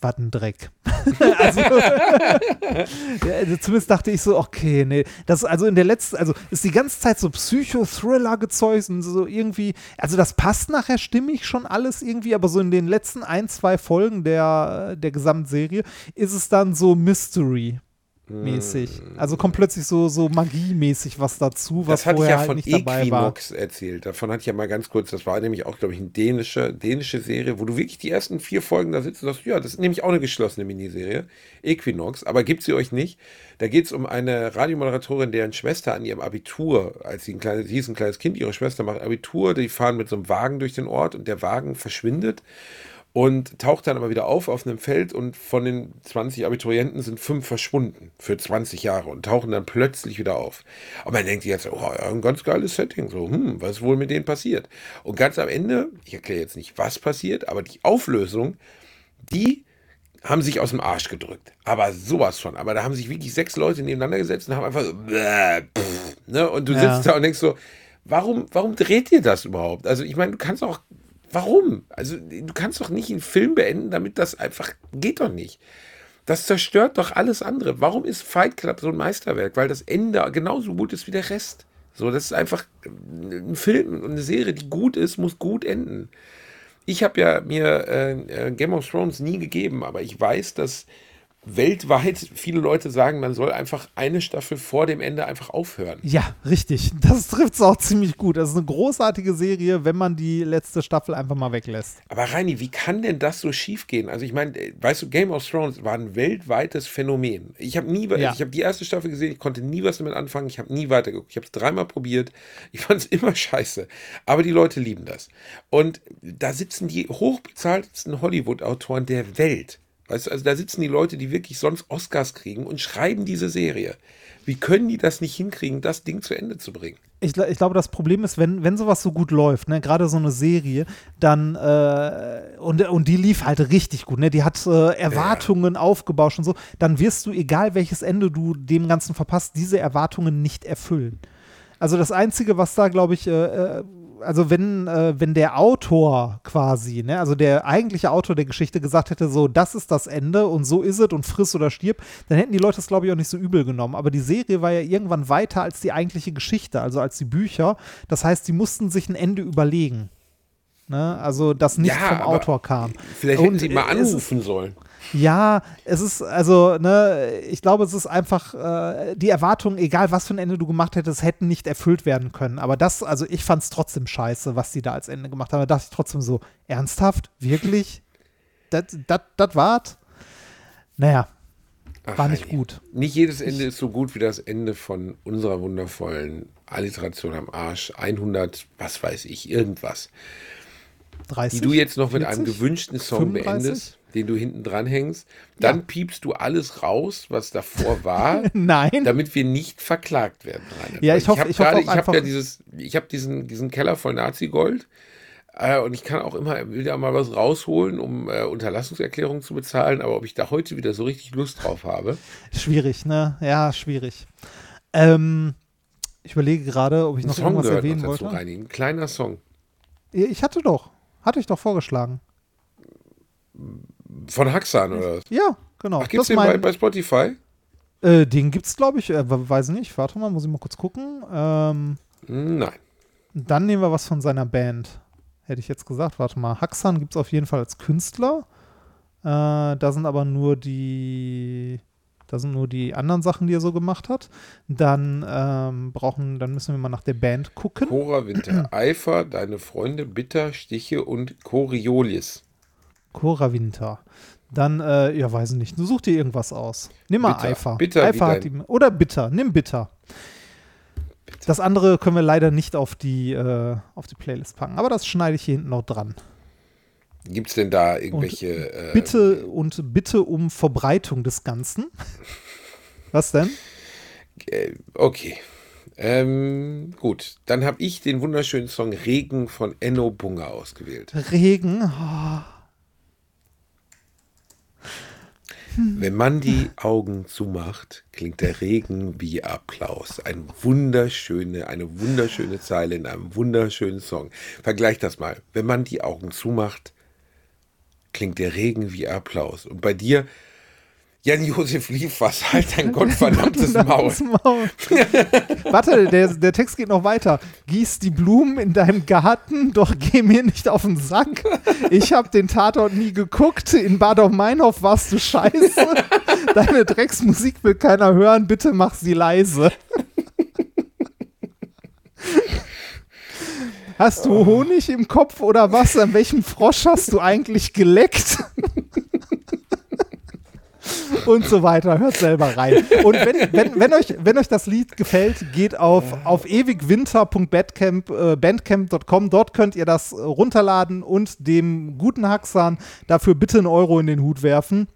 was ein Dreck. *laughs* also, ja, also zumindest dachte ich so, okay, nee, das also in der letzten, also ist die ganze Zeit so Psychothriller gezeugt und so irgendwie, also das passt nachher stimmig schon alles irgendwie, aber so in den letzten ein, zwei Folgen der, der Gesamtserie ist es dann so Mystery. Mäßig. Also kommt plötzlich so, so Magie-mäßig was dazu, was Das hatte ich vorher ja halt von nicht dabei war. Equinox erzählt. Davon hatte ich ja mal ganz kurz, das war nämlich auch, glaube ich, eine dänische, dänische Serie, wo du wirklich die ersten vier Folgen da sitzt und sagst, ja, das ist nämlich auch eine geschlossene Miniserie. Equinox, aber gibt sie euch nicht. Da geht es um eine Radiomoderatorin, deren Schwester an ihrem Abitur, als sie ein kleines, sie hieß ein kleines Kind, ihre Schwester macht Abitur, die fahren mit so einem Wagen durch den Ort und der Wagen verschwindet. Und taucht dann aber wieder auf auf einem Feld und von den 20 Abiturienten sind fünf verschwunden für 20 Jahre und tauchen dann plötzlich wieder auf. Und man denkt sich jetzt, oh, ja, ein ganz geiles Setting, so, hm, was ist wohl mit denen passiert? Und ganz am Ende, ich erkläre jetzt nicht, was passiert, aber die Auflösung, die haben sich aus dem Arsch gedrückt. Aber sowas von. Aber da haben sich wirklich sechs Leute nebeneinander gesetzt und haben einfach so, bläh, pff, ne? Und du Ja. sitzt da und denkst so, warum, warum dreht ihr das überhaupt? Also ich meine, du kannst auch, warum? Also du kannst doch nicht einen Film beenden, damit das einfach, geht doch nicht. Das zerstört doch alles andere. Warum ist Fight Club so ein Meisterwerk? Weil das Ende genauso gut ist wie der Rest. So, das ist einfach ein Film und eine Serie, die gut ist, muss gut enden. Ich habe ja mir äh, äh, Game of Thrones nie gegeben, aber ich weiß, dass weltweit viele Leute sagen, man soll einfach eine Staffel vor dem Ende einfach aufhören. Ja, richtig. Das trifft es auch ziemlich gut. Das ist eine großartige Serie, wenn man die letzte Staffel einfach mal weglässt. Aber Reini, wie kann denn das so schief gehen? Also ich meine, äh, weißt du, Game of Thrones war ein weltweites Phänomen. Ich habe nie, Ja. ich habe die erste Staffel gesehen, ich konnte nie was damit anfangen, ich habe nie weitergeguckt. Ich habe es dreimal probiert, *laughs* ich fand es immer scheiße. Aber die Leute lieben das. Und da sitzen die hochbezahltesten Hollywood-Autoren der Welt. Weißt du, also da sitzen die Leute, die wirklich sonst Oscars kriegen und schreiben diese Serie. Wie können die das nicht hinkriegen, das Ding zu Ende zu bringen? Ich, ich glaube, das Problem ist, wenn, wenn sowas so gut läuft, ne, gerade so eine Serie, dann äh, und, und die lief halt richtig gut, ne? Die hat äh, Erwartungen aufgebaut und so, dann wirst du, egal welches Ende du dem Ganzen verpasst, diese Erwartungen nicht erfüllen. Also das Einzige, was da, glaube ich, äh, äh, also wenn, äh, wenn der Autor quasi, ne, also der eigentliche Autor der Geschichte gesagt hätte, so, das ist das Ende und so ist es und friss oder stirb, dann hätten die Leute es, glaube ich, auch nicht so übel genommen. Aber die Serie war ja irgendwann weiter als die eigentliche Geschichte, also als die Bücher. Das heißt, sie mussten sich ein Ende überlegen. Ne? Also, das nicht Ja, vom Autor kam. Vielleicht Und hätten sie mal anrufen sollen. Ja, es ist, also, ne, ich glaube, es ist einfach, äh, die Erwartungen, egal was für ein Ende du gemacht hättest, hätten nicht erfüllt werden können. Aber das, also ich fand es trotzdem scheiße, was die da als Ende gemacht haben. Da dachte ich trotzdem so, ernsthaft? Wirklich? *laughs* Das war's? Naja, Ach, war nicht gut. Nicht jedes Ende ist so gut wie das Ende von unserer wundervollen Alliteration am Arsch. 100, was weiß ich, irgendwas. 30? Die du jetzt noch mit einem 40? gewünschten Song 35? beendest, den du hinten dran hängst. Dann Ja. piepst du alles raus, was davor war, *laughs* Nein. damit wir nicht verklagt werden. Rainer. Ja, Weil ich hoffe- ich hoffe ich habe ja dieses, ich habe diesen, diesen Keller voll Nazi-Gold. Äh, und ich kann auch immer wieder mal was rausholen, um äh, Unterlassungserklärungen zu bezahlen. Aber ob ich da heute wieder so richtig Lust drauf habe, Schwierig, ne? Ja, schwierig. Ähm, ich überlege gerade, ob ich noch Song irgendwas erwähnen noch wollte. Reini. Ein kleiner Song. Ich hatte doch. Hatte ich doch vorgeschlagen. Von Haxan oder was? Ja, genau. Ach, gibt's Das den mein- bei, bei Spotify? Äh, den gibt's, glaube ich, äh, weiß ich nicht. Warte mal, muss ich mal kurz gucken. Ähm, Nein. dann nehmen wir was von seiner Band. Hätte ich jetzt gesagt. Warte mal. Haxan gibt's auf jeden Fall als Künstler. Äh, da sind aber nur die. Da sind nur die anderen Sachen, die er so gemacht hat. Dann ähm, brauchen, dann müssen wir mal nach der Band gucken. Cora Winter, *clears throat* Eifer, deine Freunde, Bitter, Stiche und Coriolis. Cora Winter. Dann, äh, ja, weiß ich nicht. Such dir irgendwas aus. Nimm mal Bitter. Eifer. Bitter Eifer hat die, oder Bitter. Nimm Bitter. Das andere können wir leider nicht auf die, äh, auf die Playlist packen. Aber das schneide ich hier hinten noch dran. Gibt es denn da irgendwelche. äh, Bitte und bitte um Verbreitung des Ganzen. *laughs* Was denn? Äh, okay. Ähm, gut, dann habe ich den wunderschönen Song Regen von Enno Bunga ausgewählt. Regen. Oh, *laughs* Wenn man die Augen zumacht, klingt der Regen wie Applaus. Ein wunderschöne, eine wunderschöne Zeile in einem wunderschönen Song. Vergleich das mal. Wenn man die Augen zumacht, klingt der Regen wie Applaus. Und bei dir, Jan-Josef Liefers, halt dein gottverdammtes Maul. Maul. Warte, der, der Text geht noch weiter. Gieß die Blumen in deinem Garten, doch geh mir nicht auf den Sack. Ich hab den Tatort nie geguckt. In Bad auf Meinhof warst du scheiße. Deine Drecksmusik will keiner hören. Bitte mach sie leise. Hast du Honig im Kopf oder was? An welchem Frosch hast du eigentlich geleckt? Und so weiter. Hört selber rein. Und wenn, wenn, wenn, euch, wenn euch das Lied gefällt, geht auf, auf ewigwinter.bandcamp.com. Dort könnt ihr das runterladen und dem guten Haxan dafür bitte einen Euro in den Hut werfen.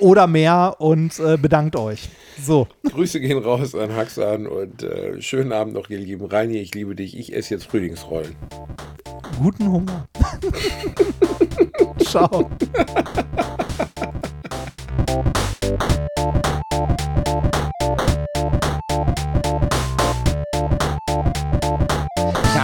Oder mehr und äh, bedankt euch. So. Grüße gehen raus an Haxan und äh, schönen Abend noch, ihr lieben Reini. Ich liebe dich. Ich esse jetzt Frühlingsrollen. Guten Hunger. *laughs* Ciao. *laughs*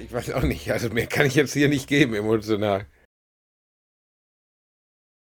Ich weiß auch nicht. Also mehr kann ich jetzt hier nicht geben emotional.